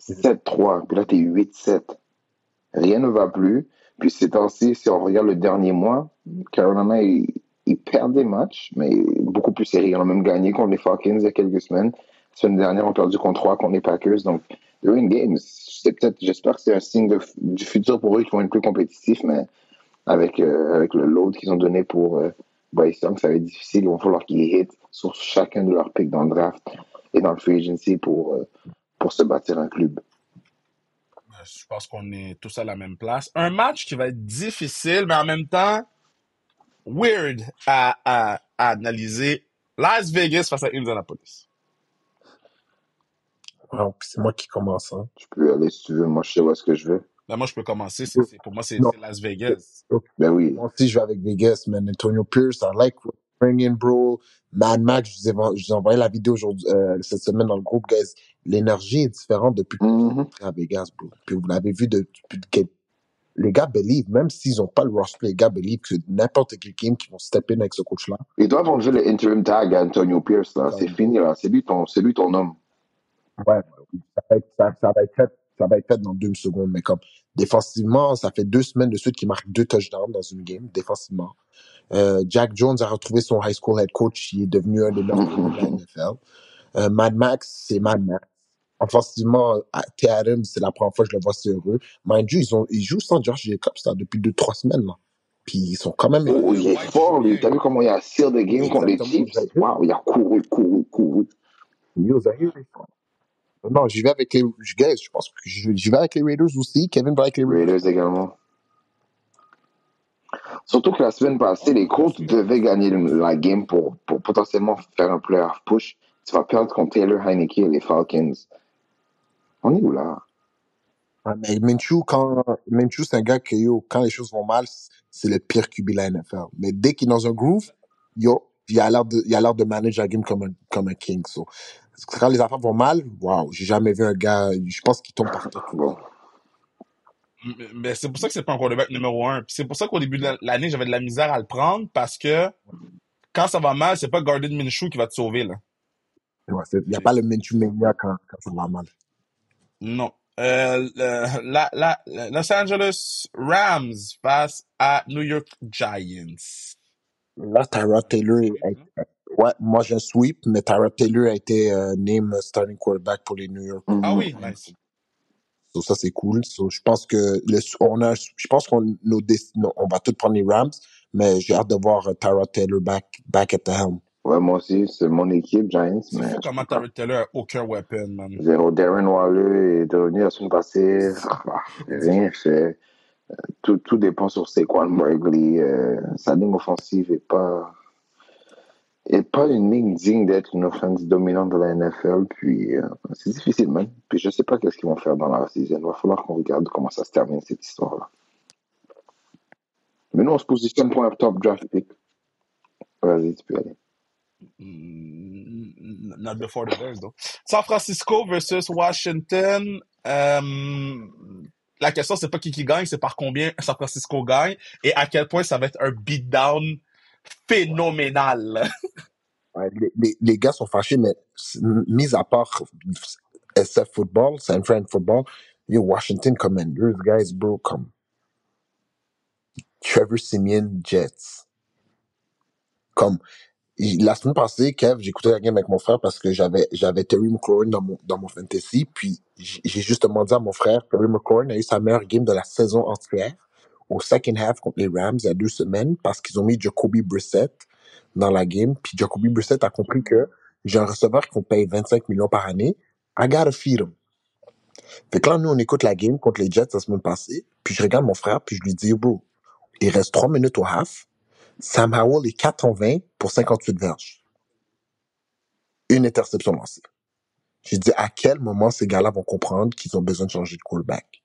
7-3. Puis là, t'es 8-7. Rien ne va plus. Puis ces temps-ci, si on regarde le dernier mois, Carolina, ils, perdent des matchs, mais beaucoup plus sérieux. Ils ont même gagné contre les Falcons il y a quelques semaines. La semaine dernière, on a perdu contre 3 contre les Packers. Donc, they're in games. peut-être, j'espère que c'est un signe du futur pour eux qui vont être plus compétitifs, mais avec, euh, le load qu'ils ont donné pour euh, ça va être difficile. Il va falloir qu'ils hit sur chacun de leurs picks dans le draft et dans le free agency pour, euh, pour se bâtir un club. Je pense qu'on est tous à la même place. Un match qui va être difficile, mais en même temps weird à, à, analyser. Las Vegas face à Indianapolis. c'est moi qui commence. Hein. Tu peux aller si tu veux. Moi, je sais où est-ce que je veux. Ben, moi, je peux commencer. pour moi, c'est Las Vegas. Ben oui. Moi aussi, je vais avec Vegas, man. Antonio Pierce, I like bringing, bro. Mad Max, je vous ai, envoyé la vidéo aujourd'hui, euh, cette semaine dans le groupe, guys. L'énergie est différente depuis que à Vegas, bro. Puis vous l'avez vu depuis que les gars believe, même s'ils n'ont pas le roster, les gars believe que n'importe quel game qui vont step in avec ce coach-là. Ils doivent enlever le interim tag à Antonio Pierce, là. C'est fini, là. C'est lui ton, c'est lui ton homme. Ouais, ça va, être, ça, ça, va être fait, ça va être fait dans deux secondes, mais comme défensivement, ça fait deux semaines de suite qu'il marque deux touchdowns dans une game, défensivement. Euh, Jack Jones a retrouvé son high school head coach, il est devenu un des meilleurs de la NFL. Euh, Mad Max, c'est Mad Max. Offensivement, T. Adams, c'est la première fois que je le vois si heureux. Mind you, ils, ont, ils jouent sans George Jacobs ça, depuis deux, trois semaines. Là. Puis ils sont quand même. Oh, il est fort, lui. T'as vu comment il a tiré de game contre les Chiefs? Wow, il a couru, couru, couru. Yo, Zahir est fort. Non, j'y vais avec les. Je pense que j'y vais avec les Raiders aussi. Kevin va avec les Raiders. Raiders également. Surtout que la semaine passée, les Colts devaient gagner la game pour, pour potentiellement faire un playoff push. Tu vas perdre contre Taylor Heineke et les Falcons. On est où là? Mais Minshew, quand, Minshew, c'est un gars que, yo, quand les choses vont mal, c'est le pire QB la NFL. Mais dès qu'il est dans un groove, yo, il a l'air de, il a l'air de manager la game comme un, comme un king. So. Quand les affaires vont mal, waouh, j'ai jamais vu un gars, je pense qu'il tombe par terre. Mais c'est pour ça que c'est pas un quarterback numéro un. c'est pour ça qu'au début de l'année, j'avais de la misère à le prendre parce que quand ça va mal, c'est pas Gardner Minshew qui va te sauver, là. Il n'y a pas le Minshew Mania quand, quand ça va mal. Non. Euh, la, la, Los Angeles Rams face à New York Giants. Là, Tyra Taylor, ouais, moi j'ai un sweep, mais Tyra Taylor a été euh, named starting quarterback pour les New York. Ah oui, nice ça, c'est cool. je pense que le, on a, je pense qu'on on va tout prendre les Rams, mais j'ai hâte de voir euh, Tyra Taylor back, back at the helm. Ouais, moi aussi, c'est mon équipe, Giants. C'est fou comment Tyra Taylor a aucun weapon, man. Zéro. Darren Waller est revenu la semaine passée. Ah, rien fait. Euh, tout, tout dépend sur Saquon Barkley. Euh, sa ligne offensive est pas et pas une ligne digne d'être une offense dominante de la NFL. Puis euh, c'est difficile même. Puis je sais pas qu'est-ce qu'ils vont faire dans la saison. Il va falloir qu'on regarde comment ça se termine cette histoire-là. Mais nous, on se positionne pour un top draft pick. Vas-y, tu peux aller. Mm, not before the Bears, though. San Francisco versus Washington. Euh, la question, c'est pas qui qui gagne, c'est par combien San Francisco gagne et à quel point ça va être un beatdown phénoménal. les, les, gars sont fâchés, mais mis à part SF Football, San Fran Football, yo, Washington Commanders, guys, bro, comme Trevor Simeon Jets. Comme la semaine passée, Kev, j'écoutais la game avec mon frère parce que j'avais j'avais Terry McLaurin dans mon dans mon fantasy, puis j'ai justement dit à mon frère, Terry McLaurin a eu sa meilleure game de la saison entière au second half contre les Rams il y a deux semaines parce qu'ils ont mis Jacoby Brissett dans la game. Puis Jacoby Brissett a compris que j'ai un receveur qu'on paye 25 millions par année. I gotta feed him. Fait que là, nous, on écoute la game contre les Jets la semaine passée. Puis je regarde mon frère, puis je lui dis, bro, il reste trois minutes au half. Sam Howell est 4 en 20 pour 58 verges. Une interception lancée. J'ai dit, à quel moment ces gars-là vont comprendre qu'ils ont besoin de changer de quarterback?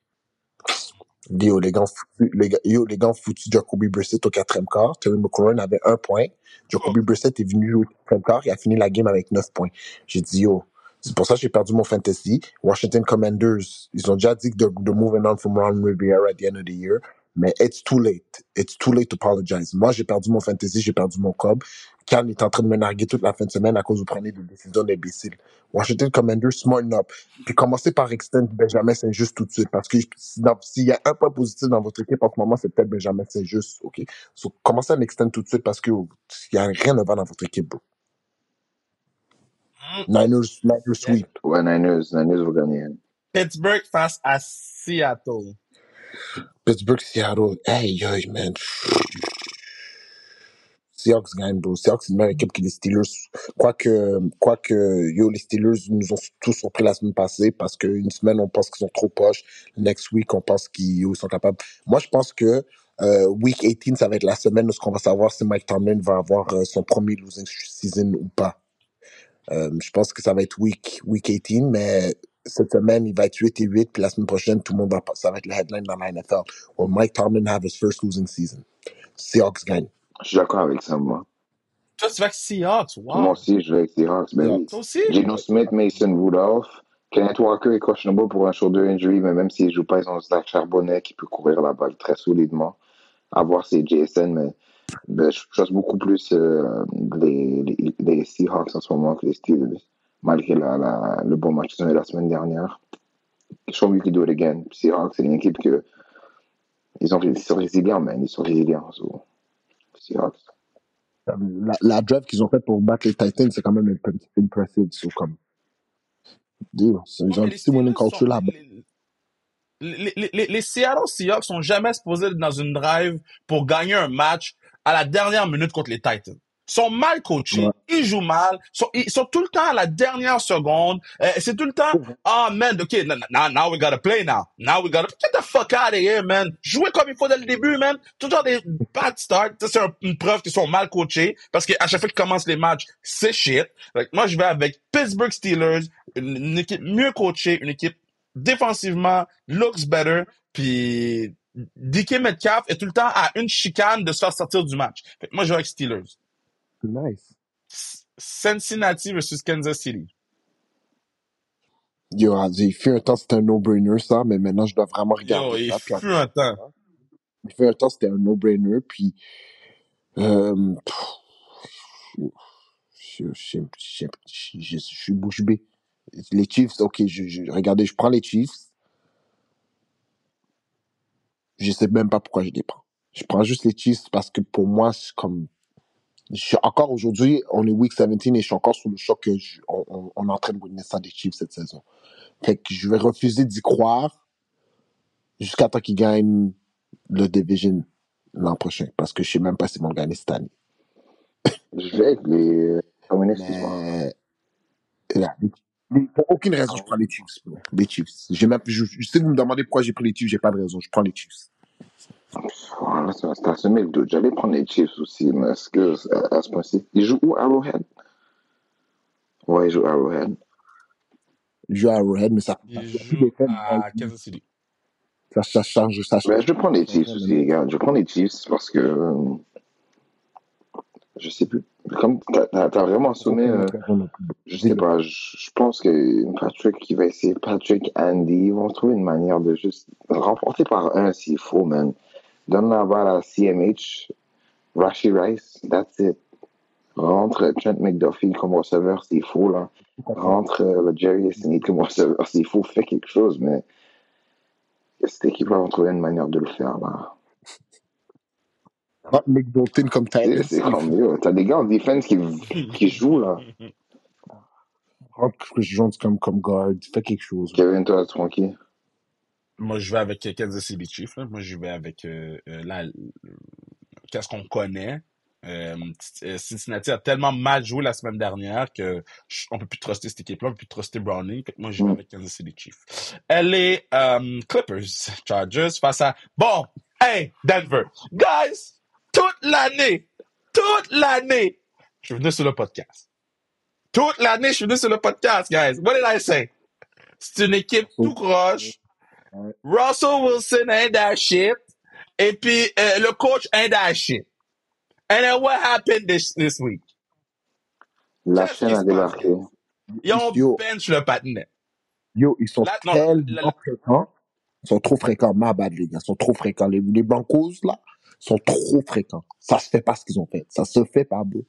Yo, les gars, foutus, les gars, yo, les gars ont foutu Jacoby Brissett au quatrième quart. Terry McLaurin avait un point. Jacoby Brissett est venu jouer au quatrième quart. Il a fini la game avec neuf points. J'ai dit, yo, c'est pour ça que j'ai perdu mon fantasy. Washington Commanders, ils ont déjà dit que de, de moving on from Ron Rivera at the end of the year. Mais it's too late. It's too late to apologize. Moi, j'ai perdu mon fantasy, j'ai perdu mon cob. Khan est en train de me narguer toute la fin de semaine à cause vous prenez des décisions d'imbéciles. Washington Commanders, smarten up. Puis commencez par extend Benjamin Saint-Just tout de suite. Parce que s'il y a un point positif dans votre équipe en ce moment, c'est peut-être Benjamin Saint-Just. OK? So, commencez à extend tout de suite parce que il y a rien à voir dans votre équipe, bro. Niners, Niners sweep. Ouais, Niners, Niners vont gagner. Pittsburgh face à Seattle. Pittsburgh, Seattle. Hey, hey, man. Seahawks gagne, bro. Seahawks, c'est une meilleure équipe que les Steelers. Quoique, quoique, yo, les Steelers nous ont tous surpris la semaine passée parce qu'une semaine, on pense qu'ils sont trop poches. Next week, on pense qu'ils yo, sont capables. Moi, je pense que euh, week 18, ça va être la semaine où on va savoir si Mike Tomlin va avoir euh, son premier losing season ou pas. Euh, je pense que ça va être week, week 18, mais cette semaine, il va être 8 et 8, puis la semaine prochaine, tout le monde va, ça va être le headline dans la NFL. Will Mike Tomlin have his first losing season? Seahawks gagne. Je suis d'accord avec ça, moi. Toi, tu vas avec Seahawks. Wow. Moi aussi, je vais avec Seahawks. Ben oui. Toi aussi? Geno Smith, Mason Rudolph. Kenneth Walker est questionable pour un shoulder injury, mais même s'il ne joue pas, ils ont Zach Charbonnet qui peut courir la balle très solidement. À voir c'est JSN, mais ben, je chose beaucoup plus euh, les, les, les, Seahawks en ce moment que les Steelers, malgré la, la, le bon match qu'ils ont eu la semaine dernière. Show me you can do it again. Seahawks, c'est une équipe que ils, ont, ils sont résilients, man. Ils sont résilients. So. Seahawks. La, la drive qu'ils ont faite pour battre les Titans, c'est quand même impressive. So, comme, ils ont un petit winning culture. Les, les, les, les, Seattle Seahawks sont jamais supposés être dans une drive pour gagner un match à la dernière minute contre les Titans. Sont mal coachés, ouais. ils jouent mal, sont, ils sont tout le temps à la dernière seconde. Euh, c'est tout le temps, ah oh, man, ok, now, now we gotta play now. Now we gotta get the fuck out of here, man. Jouez comme il faut dès le début, man. Tout le temps des bad starts. C'est un, une preuve qu'ils sont mal coachés parce qu'à chaque fois qu'ils commencent les matchs, c'est shit. Donc, moi, je vais avec Pittsburgh Steelers, une, une équipe mieux coachée, une équipe défensivement looks better, puis DK Metcalf est tout le temps à une chicane de se faire sortir du match. Fait que moi, je vais avec Steelers. Nice. Cincinnati versus Kansas City. Yo, il fait un temps, c'était un no-brainer, ça, mais maintenant, je dois vraiment regarder Yo, il ça. fut un temps. Il fait un temps, c'était un no-brainer, puis... Euh, je, je, je, je, je suis bouche bée. Les Chiefs, ok, je, je, regardez, je prends les Chiefs. Je sais même pas pourquoi je les prends. Je prends juste les Chiefs parce que pour moi, c'est comme. Je suis encore aujourd'hui, on est week 17 et je suis encore sous le choc que je, on, on, on, est en train de witness ça des Chiefs cette saison. Fait que je vais refuser d'y croire jusqu'à temps qu'ils gagnent le division l'an prochain parce que je sais même pas s'ils vont gagner cette année. Je vais avec les communistes. Mais... Là, pour aucune raison, je prends les Chiefs. Bro. Les Chiefs. J'ai même, je, je, si vous me demandez pourquoi j'ai pris les Chiefs, j'ai pas de raison. Je prends les Chiefs. Voilà, c'est à semé le doute. J'allais prendre les Chiefs aussi, mais est-ce que à, à ce point-ci, ils jouent où Arrowhead? Ouais, ils jouent Arrowhead. Ils jouent Arrowhead, mais ça. Ils jouent à Kansas City. Ça, ça change, ça change. Ben, je prends les Chiefs aussi, regarde. Je prends les Chiefs parce que euh, je sais plus. Comme t'as as vraiment sommé, euh, je sais pas, je, je pense que Patrick qui va essayer, Patrick, Andy, ils vont trouver une manière de juste remporter par un s'il faut, man. Donne la balle à CMH, Rashi Rice, that's it. Rentre Trent McDuffie comme receveur s'il faut, là. Rentre euh, Jerry Smith comme receveur s'il faut, fais quelque chose, mais cette équipe va trouver une manière de le faire, là. Nick Dalton comme Tyler. C'est comme. T'as des gars en défense qui, qui jouent, là. Chris Jones comme, comme guard. Fais quelque chose. Kevin, toi, tranquille. Moi, je vais avec Kansas City Chiefs. Là. Moi, je vais avec euh, euh, la, qu'est-ce qu'on connaît? Euh, Cincinnati a tellement mal joué la semaine dernière que je, on peut plus truster cette équipe-là, on peut plus truster Browning. Moi, je vais Mm. avec Kansas City Chiefs. Elle est euh, Clippers, Chargers face à bon, hey Denver, guys, toute l'année, toute l'année, je suis venu sur le podcast. Toute l'année, je suis venu sur le podcast, guys. What did I say? C'est une équipe tout croche. Russell Wilson ain't that shit. Et puis, euh, le coach ain't that shit. And then what happened this, this week? La chaîne a débarqué. Ils ont yo, bench le patinet. Yo, ils sont la, tellement non, la, la, fréquents. Ils sont trop fréquents. Ma bad, les gars. Ils sont trop fréquents. Les, les là, sont trop fréquents. Ça se fait pas ce qu'ils ont fait. Ça se fait pas, bro.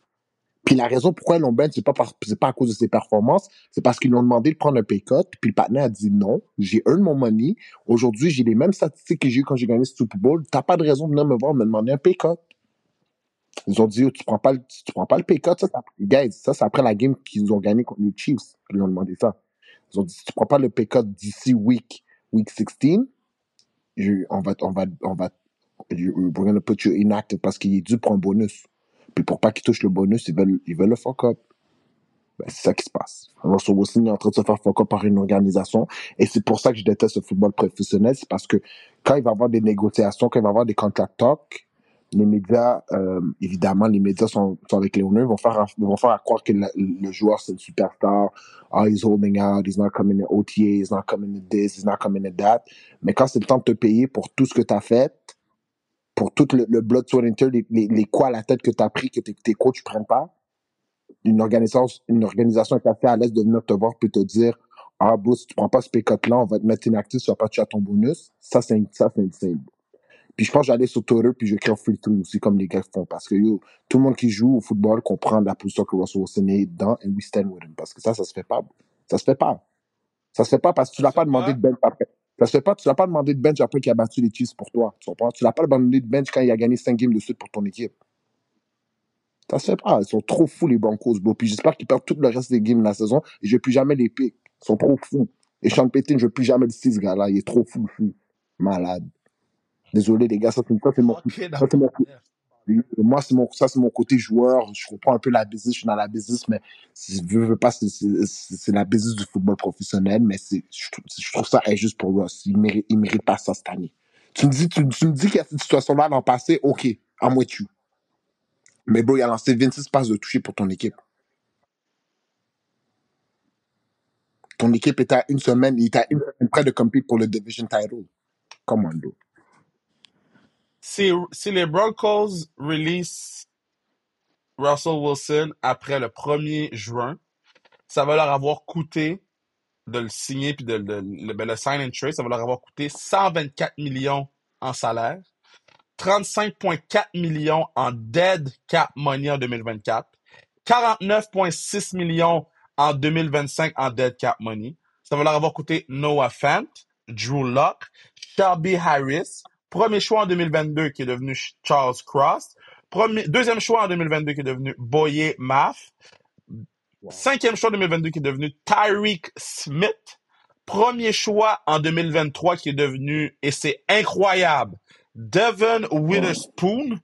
Puis la raison pourquoi ils l'ont bench, c'est pas, c'est pas à cause de ses performances, c'est parce qu'ils lui ont demandé de prendre un pay cut, puis le partenaire a dit non, j'ai earn mon money, aujourd'hui j'ai les mêmes statistiques que j'ai eu quand j'ai gagné ce Super Bowl, t'as pas de raison de venir me voir me demander un pay cut. Ils ont dit, oh, tu prends pas le, tu prends pas le pay cut, ça, ça, guys, ça c'est après la game qu'ils ont gagné contre les Chiefs, qu'ils ont demandé ça. Ils ont dit, si tu prends pas le pay cut d'ici week, week 16, je, on va, on va, on va, we're gonna put you inactive parce qu'il est dû prendre un bonus. Puis pour pas qu'ils touchent le bonus, ils veulent, ils veulent le fuck up. Ben, c'est ça qui se passe. Russell Wilson est en train de se faire fuck up par une organisation. Et c'est pour ça que je déteste le football professionnel. C'est parce que quand il va y avoir des négociations, quand il va y avoir des contract talk, les médias, euh, évidemment, les médias sont, avec les honneurs, vont faire, vont faire croire que le, joueur c'est une superstar. Ah, he's holding out, he's not coming in OTA, he's not coming in this, he's not coming in that. Mais quand c'est le temps de te payer pour tout ce que tu as fait, pour tout le, le blood, sweat and tears, les, les, les quoi à la tête que tu as pris, que tes, tes coachs ne prennent pas, une organisation, une organisation est assez à l'aise de venir te voir puis te dire Ah, bro, si tu prends pas ce pay là on va te mettre inactif, tu vas pas tuer à ton bonus. Ça, c'est ça, c'est insane. Puis je pense que j'allais sur Twitter puis je crée free throw aussi, comme les gars font. Parce que yo, tout le monde qui joue au football comprend la position que Russell Wilson est dans et we stand with him. Parce que ça, ça se fait pas. Ça se fait pas. Ça se fait pas parce que tu l'as pas demandé de bench après. Ça se fait pas, tu l'as pas demandé de bench après qu'il a battu les Chiefs pour toi. Tu comprends? Tu l'as pas demandé de bench quand il a gagné 5 games de suite pour ton équipe. Ça se fait pas. Ils sont trop fous, les Broncos, bro. Puis j'espère qu'ils perdent tout le reste des games de la saison et je veux plus jamais les pics. Ils sont trop fous. Et Sean Payton, je veux plus jamais le 6 gars-là. Il est trop fou, fou. Malade. Désolé, les gars, ça, c'est, ça, c'est mon, Okay, ça, c'est mon, moi, c'est mon, ça, c'est mon côté joueur. Je comprends un peu la business, je suis dans la business, mais je veux, pas, c'est, la business du football professionnel, mais c'est, je, trouve- ça injuste pour Ross. Il mérite, il mérite pas ça cette année. Tu me dis, tu, me dis qu'il y a cette situation-là l'an passé, ok, à moi tu. Mais bro, il a lancé 26 passes de toucher pour ton équipe. Ton équipe était à une semaine, il était à une semaine près de compete pour le division title. Come on, bro. Si, si les Broncos release Russell Wilson après le 1er juin, ça va leur avoir coûté de le signer puis de, de- le, ben, le sign and trade, ça va leur avoir coûté 124 millions en salaire, 35,4 millions en dead cap money en 2024, 49,6 millions en 2025 en dead cap money. Ça va leur avoir coûté Noah Fant, Drew Locke, Shelby Harris, premier choix en 2022 qui est devenu Charles Cross, premier, deuxième choix en 2022 qui est devenu Boye Maff, Wow. cinquième choix en 2022 qui est devenu Tyreek Smith, premier choix en 2023 qui est devenu, et c'est incroyable, Devin Witherspoon,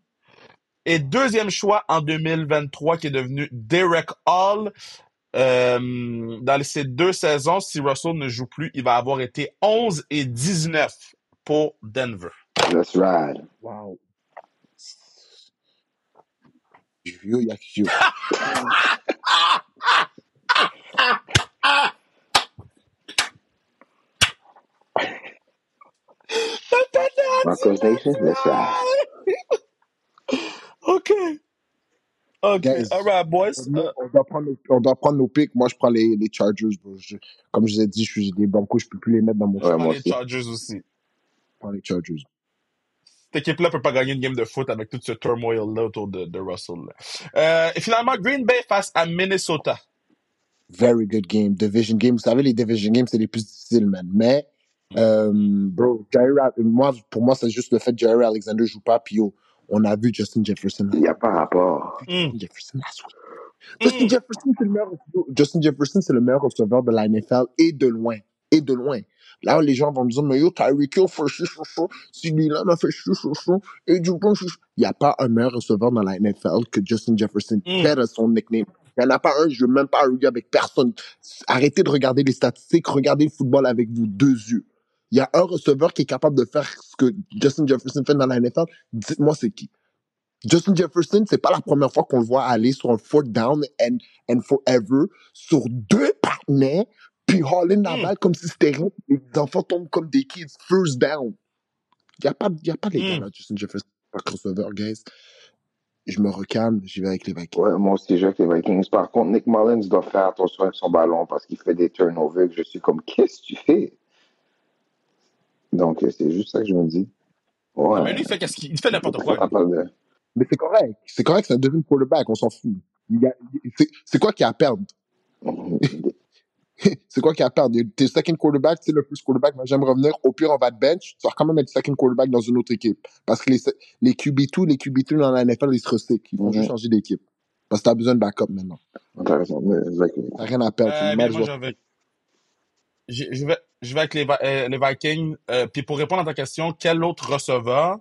et deuxième choix en 2023 qui est devenu Derek Hall. Euh, dans ces deux saisons, si Russell ne joue plus, il va avoir été 11 et 19 pour Denver. Let's ride. Wow. Yo, il y a yo. Broncos Nation, let's ride. OK. OK. Guys, All right, boys. on Euh, on doit prendre, nos- on doit prendre nos picks. Moi, je prends les, les Chargers. bro. Je- comme je vous ai dit, je suis des Broncos, je peux plus les mettre dans mon Ouais, choix. je prends les aussi. Chargers aussi. Je prends les Chargers. Cette équipe-là peut pas gagner une game de foot avec tout ce turmoil-là autour de, de Russell. Euh, et finalement, Green Bay face à Minnesota. Very good game. Division game. Vous savez, les division games, c'est les plus difficiles, man. Mais, euh, bro, moi, pour moi, c'est juste le fait que Jerry Alexander joue pas. Puis, on a vu Justin Jefferson. Il n'y a pas rapport. Hmm. Justin Jefferson last week. Justin Hmm. Jefferson, c'est le meilleur, Justin Jefferson, c'est le meilleur receveur de la NFL et de loin. Et de loin. Là, les gens vont me dire, mais yo, Tyreek Hill fait chi, chi, chi. Si là m'a fait chi. Et du coup, chi, chi. il n'y a pas un meilleur receveur dans la NFL que Justin Jefferson. Hmm. Quel est son nickname? Il n'y en a pas un, je ne veux même pas arguer avec personne. Arrêtez de regarder les statistiques, regardez le football avec vos deux yeux. Il y a un receveur qui est capable de faire ce que Justin Jefferson fait dans la NFL. Dites-moi c'est qui. Justin Jefferson, c'est pas la première fois qu'on le voit aller sur un fourth down and, and forever sur deux partenaires, puis haul in la Mm. balle comme si c'était rien. Les enfants tombent comme des kids, first down. Il n'y a, pas- y a pas les gars Mm. là, Justin Jefferson, pas crossover, guys. Je me recalme, j'y vais avec les Vikings. Ouais, moi aussi, j'ai avec les Vikings. Par contre, Nick Mullins doit faire attention avec son ballon parce qu'il fait des turnovers que je suis comme, qu'est-ce que tu fais? Donc, euh, c'est juste ça que je me dis. Ouais. Non, mais lui, il fait, qu'est-ce qu'il il fait n'importe quoi. Mais c'est correct. C'est correct, c'est un deuxième quarterback, on s'en fout. C'est- C'est quoi qu'il y a à perdre? c'est quoi qu'il y a à perdre? T'es second quarterback, c'est le plus quarterback, mais j'aime revenir. Au pire, on va te bench. Tu vas quand même être second quarterback dans une autre équipe. Parce que les, les QB2, les QB2 dans la NFL, ils se recyclent. Ils Mhm. juste changer d'équipe. Parce que t'as besoin de backup maintenant. Intéressant. T'as rien à perdre. Euh, moi, je je vais, je vais avec les, euh, les Vikings. Euh, puis pour répondre à ta question, quel autre receveur?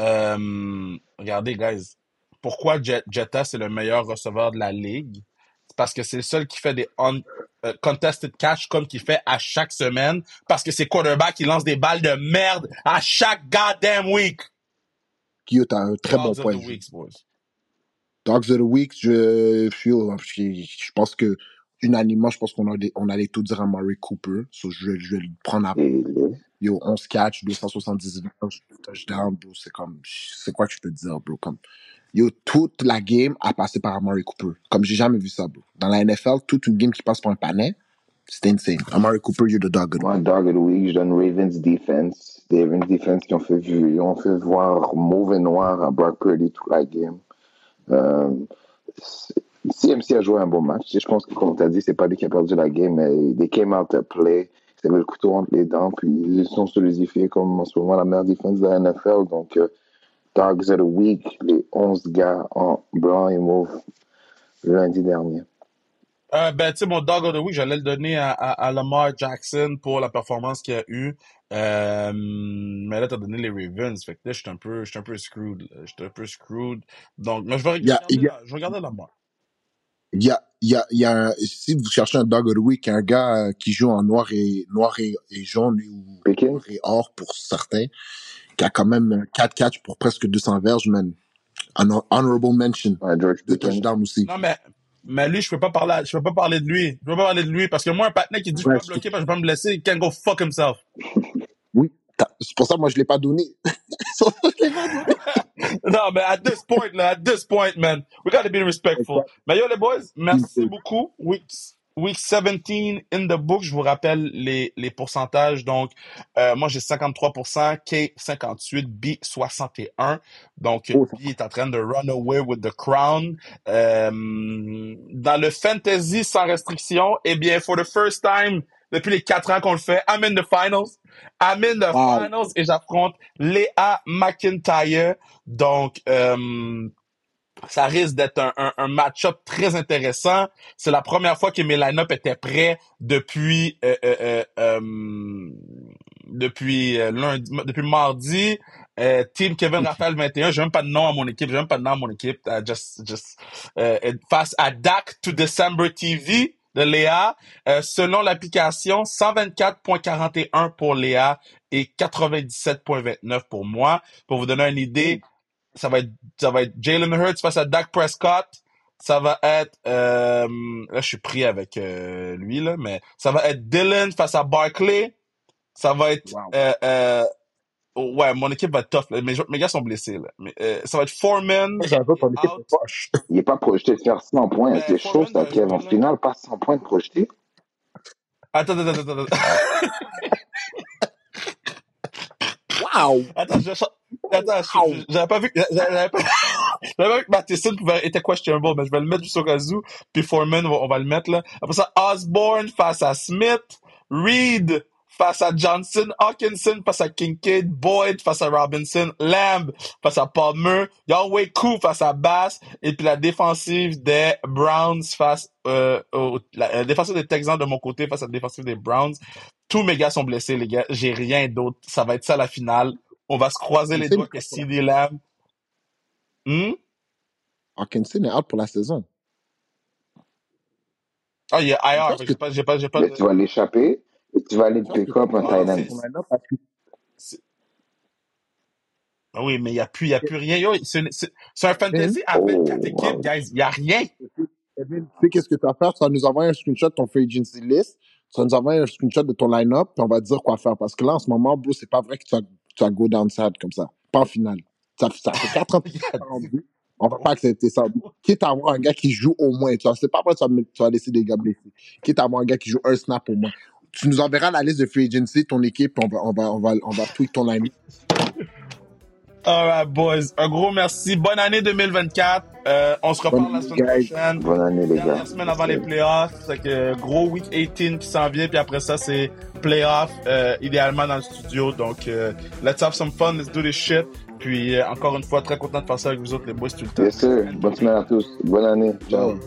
Euh, regardez, guys. Pourquoi Jet- Jetta, c'est le meilleur receveur de la ligue? Parce que c'est le seul qui fait des un- euh, contested catch comme qu'il fait à chaque semaine. Parce que c'est quarterback qui lance des balles de merde à chaque goddamn week. Kyo, t'as un très bon Dogs of point the weeks, boys. Dogs of the Week, je, je, je pense que, unanimement, je pense qu'on allait, on allait tout dire à Murray Cooper. So, je, vais- je vais le prendre à les- Yo, 11 catch, 270 verges, touchdown, bro. C'est comme, c'est quoi que je peux te dire, bro? Comme, yo, toute la game a passé par Amari Cooper. Comme j'ai jamais vu ça, bro. Dans la NFL, toute une game qui passe par un panel, c'est insane. Amari Cooper, you're the dog. of the Moi, Dog of the Week, je donne Ravens Defense. Ravens Defense qui ont fait, vu, ils ont fait voir mauvais noir à Brock Purdy toute la game. Euh, CMC a joué un bon match. Je pense que, comme tu as dit, c'est pas lui qui a perdu la game, mais they came out to play. Ils avaient le couteau entre les dents, puis ils sont solidifiés comme en ce moment la meilleure défense de la NFL. Donc, euh, Dogs of the Week, les 11 gars en blanc et mauve lundi dernier. Euh, ben, tu sais, mon dog of the week, j'allais le donner à, à, à Lamar Jackson pour la performance qu'il a eue. Euh, mais là, t'as donné les Ravens. Fait que là, je suis un peu, je suis un peu screwed. suis un peu screwed. Donc, mais je vais regarder, il y a- la- je vais regarder Lamar. Il y a, il y a, il y a un- si vous cherchez un dog of the week, un gars euh, qui joue en noir et, noir et, et jaune ou noir et or pour certains, qui a quand même 4 catch pour presque 200 verges, man. Un hon- honorable mention. Ouais, George Deux Pickens. touchdowns aussi. Non, mais, mais lui, je peux pas parler, je peux pas parler de lui. Je peux pas parler de lui parce que moi, un patinet qui dit, je Ouais, peux pas bloquer parce que je peux pas me blesser, il can go fuck himself. Oui, c'est pour ça que moi je l'ai pas donné. Je l'ai pas donné. non, mais at this point, là, at this point, man, we gotta be respectful. Mais yo, les boys, merci beaucoup. Week, week 17 in the book. Je vous rappelle les, les pourcentages. Donc, euh, moi, j'ai 53%, K 58, B 61. Donc, Oh, B est en train de run away with the crown. Euh, dans le fantasy sans restriction, eh bien, for the first time depuis les quatre ans qu'on le fait, I'm in the finals. I'm in the Wow. finals et j'affronte Léa McIntyre. Donc, euh, ça risque d'être un, un, un match-up très intéressant. C'est la première fois que mes line-up étaient prêts depuis euh, euh, euh, euh, depuis euh, lundi, depuis mardi. Euh, Team Kevin Raphaël 21, j'ai même pas de nom à mon équipe, j'ai même pas de nom à mon équipe. Uh, just, just, euh, face à DAC to December TV de Léa. Euh, selon l'application, 124.41 pour Léa et 97.29 pour moi. Pour vous donner une idée, ça va être, ça va être Jalen Hurts face à Dak Prescott. Ça va être, euh, là je suis pris avec euh, lui là, mais ça va être Dylan face à Barkley. Ça va être, Wow. euh, euh, ouais, mon équipe va être tough. Là. Mes, mes gars sont blessés là. Mais, euh, ça va être Foreman. J'avais ton équipe de poche. Il n'est pas projeté de faire 100 points. C'est chaud, ça, va Kev. jouer, En finale, pas 100 points de projeté. Attends, attends, attends, attends. Wow! Attends, je, attends, j'avais pas vu, que- j'avais pas, j'avais vu que Matheson pouvait, était questionable, mais je vais le mettre juste au cas où. Puis Foreman, on va, on va le mettre là. Après ça, Osborne face à Smith, Reed face à Johnson, Hawkinson face à Kincaid, Boyd face à Robinson, Lamb face à Palmer, Yahweh Koo face à Bass, et puis la défensive des Browns face, euh, au, la, la défensive des Texans de mon côté face à la défensive des Browns. Tous mes gars sont blessés, les gars. J'ai rien d'autre. Ça va être ça la finale. On va se croiser les doigts que out pour la- CD Lamb. Hmm? Hawkinson est out pour la saison. Ah, il est Je IR. pense que J'ai pas, j'ai pas, j'ai pas Mais tu vas l'échapper et tu vas aller je pense que pick up un Ah, tight non, end. c'est- ton line-up parce que c'est- Ah oui, mais il y a plus, il y a plus rien. Yo, c'est, c'est, c'est un fantasy à Oh, 24 équipes, wow. guys. Il y a rien. Kevin, tu sais qu'est-ce que tu vas faire? Tu vas nous envoyer un screenshot de ton free agency list. tu vas nous envoyer un screenshot de ton line-up, puis on va te dire quoi faire. Parce que là, en ce moment, bro, c'est pas vrai que tu vas, tu vas go downside comme ça. Pas en finale. Ça, ça fait 4 ans que tu On va pas accepter ça. Quitte à avoir un gars qui joue au moins. Tu vois, c'est pas vrai que tu vas, tu vas laisser des gars blessés. Quitte à avoir un gars qui joue un snap au moins. Tu nous enverras la liste de free agency, ton équipe, on va, on va, on va, on va tweak ton line. Alright, boys. Un gros merci. Bonne année 2024. Euh, on se reparle la semaine prochaine. Bonne année, les gars. La semaine avant les playoffs. C'est que gros week 18 qui s'en vient. Puis après ça, c'est playoffs, euh, idéalement dans le studio. Donc, euh, let's have some fun. Let's do this shit. Puis, euh, encore une fois, très content de passer avec vous autres, les boys, tout le temps. Yes, sir. Bonne semaine à tous. Bonne année. Ciao.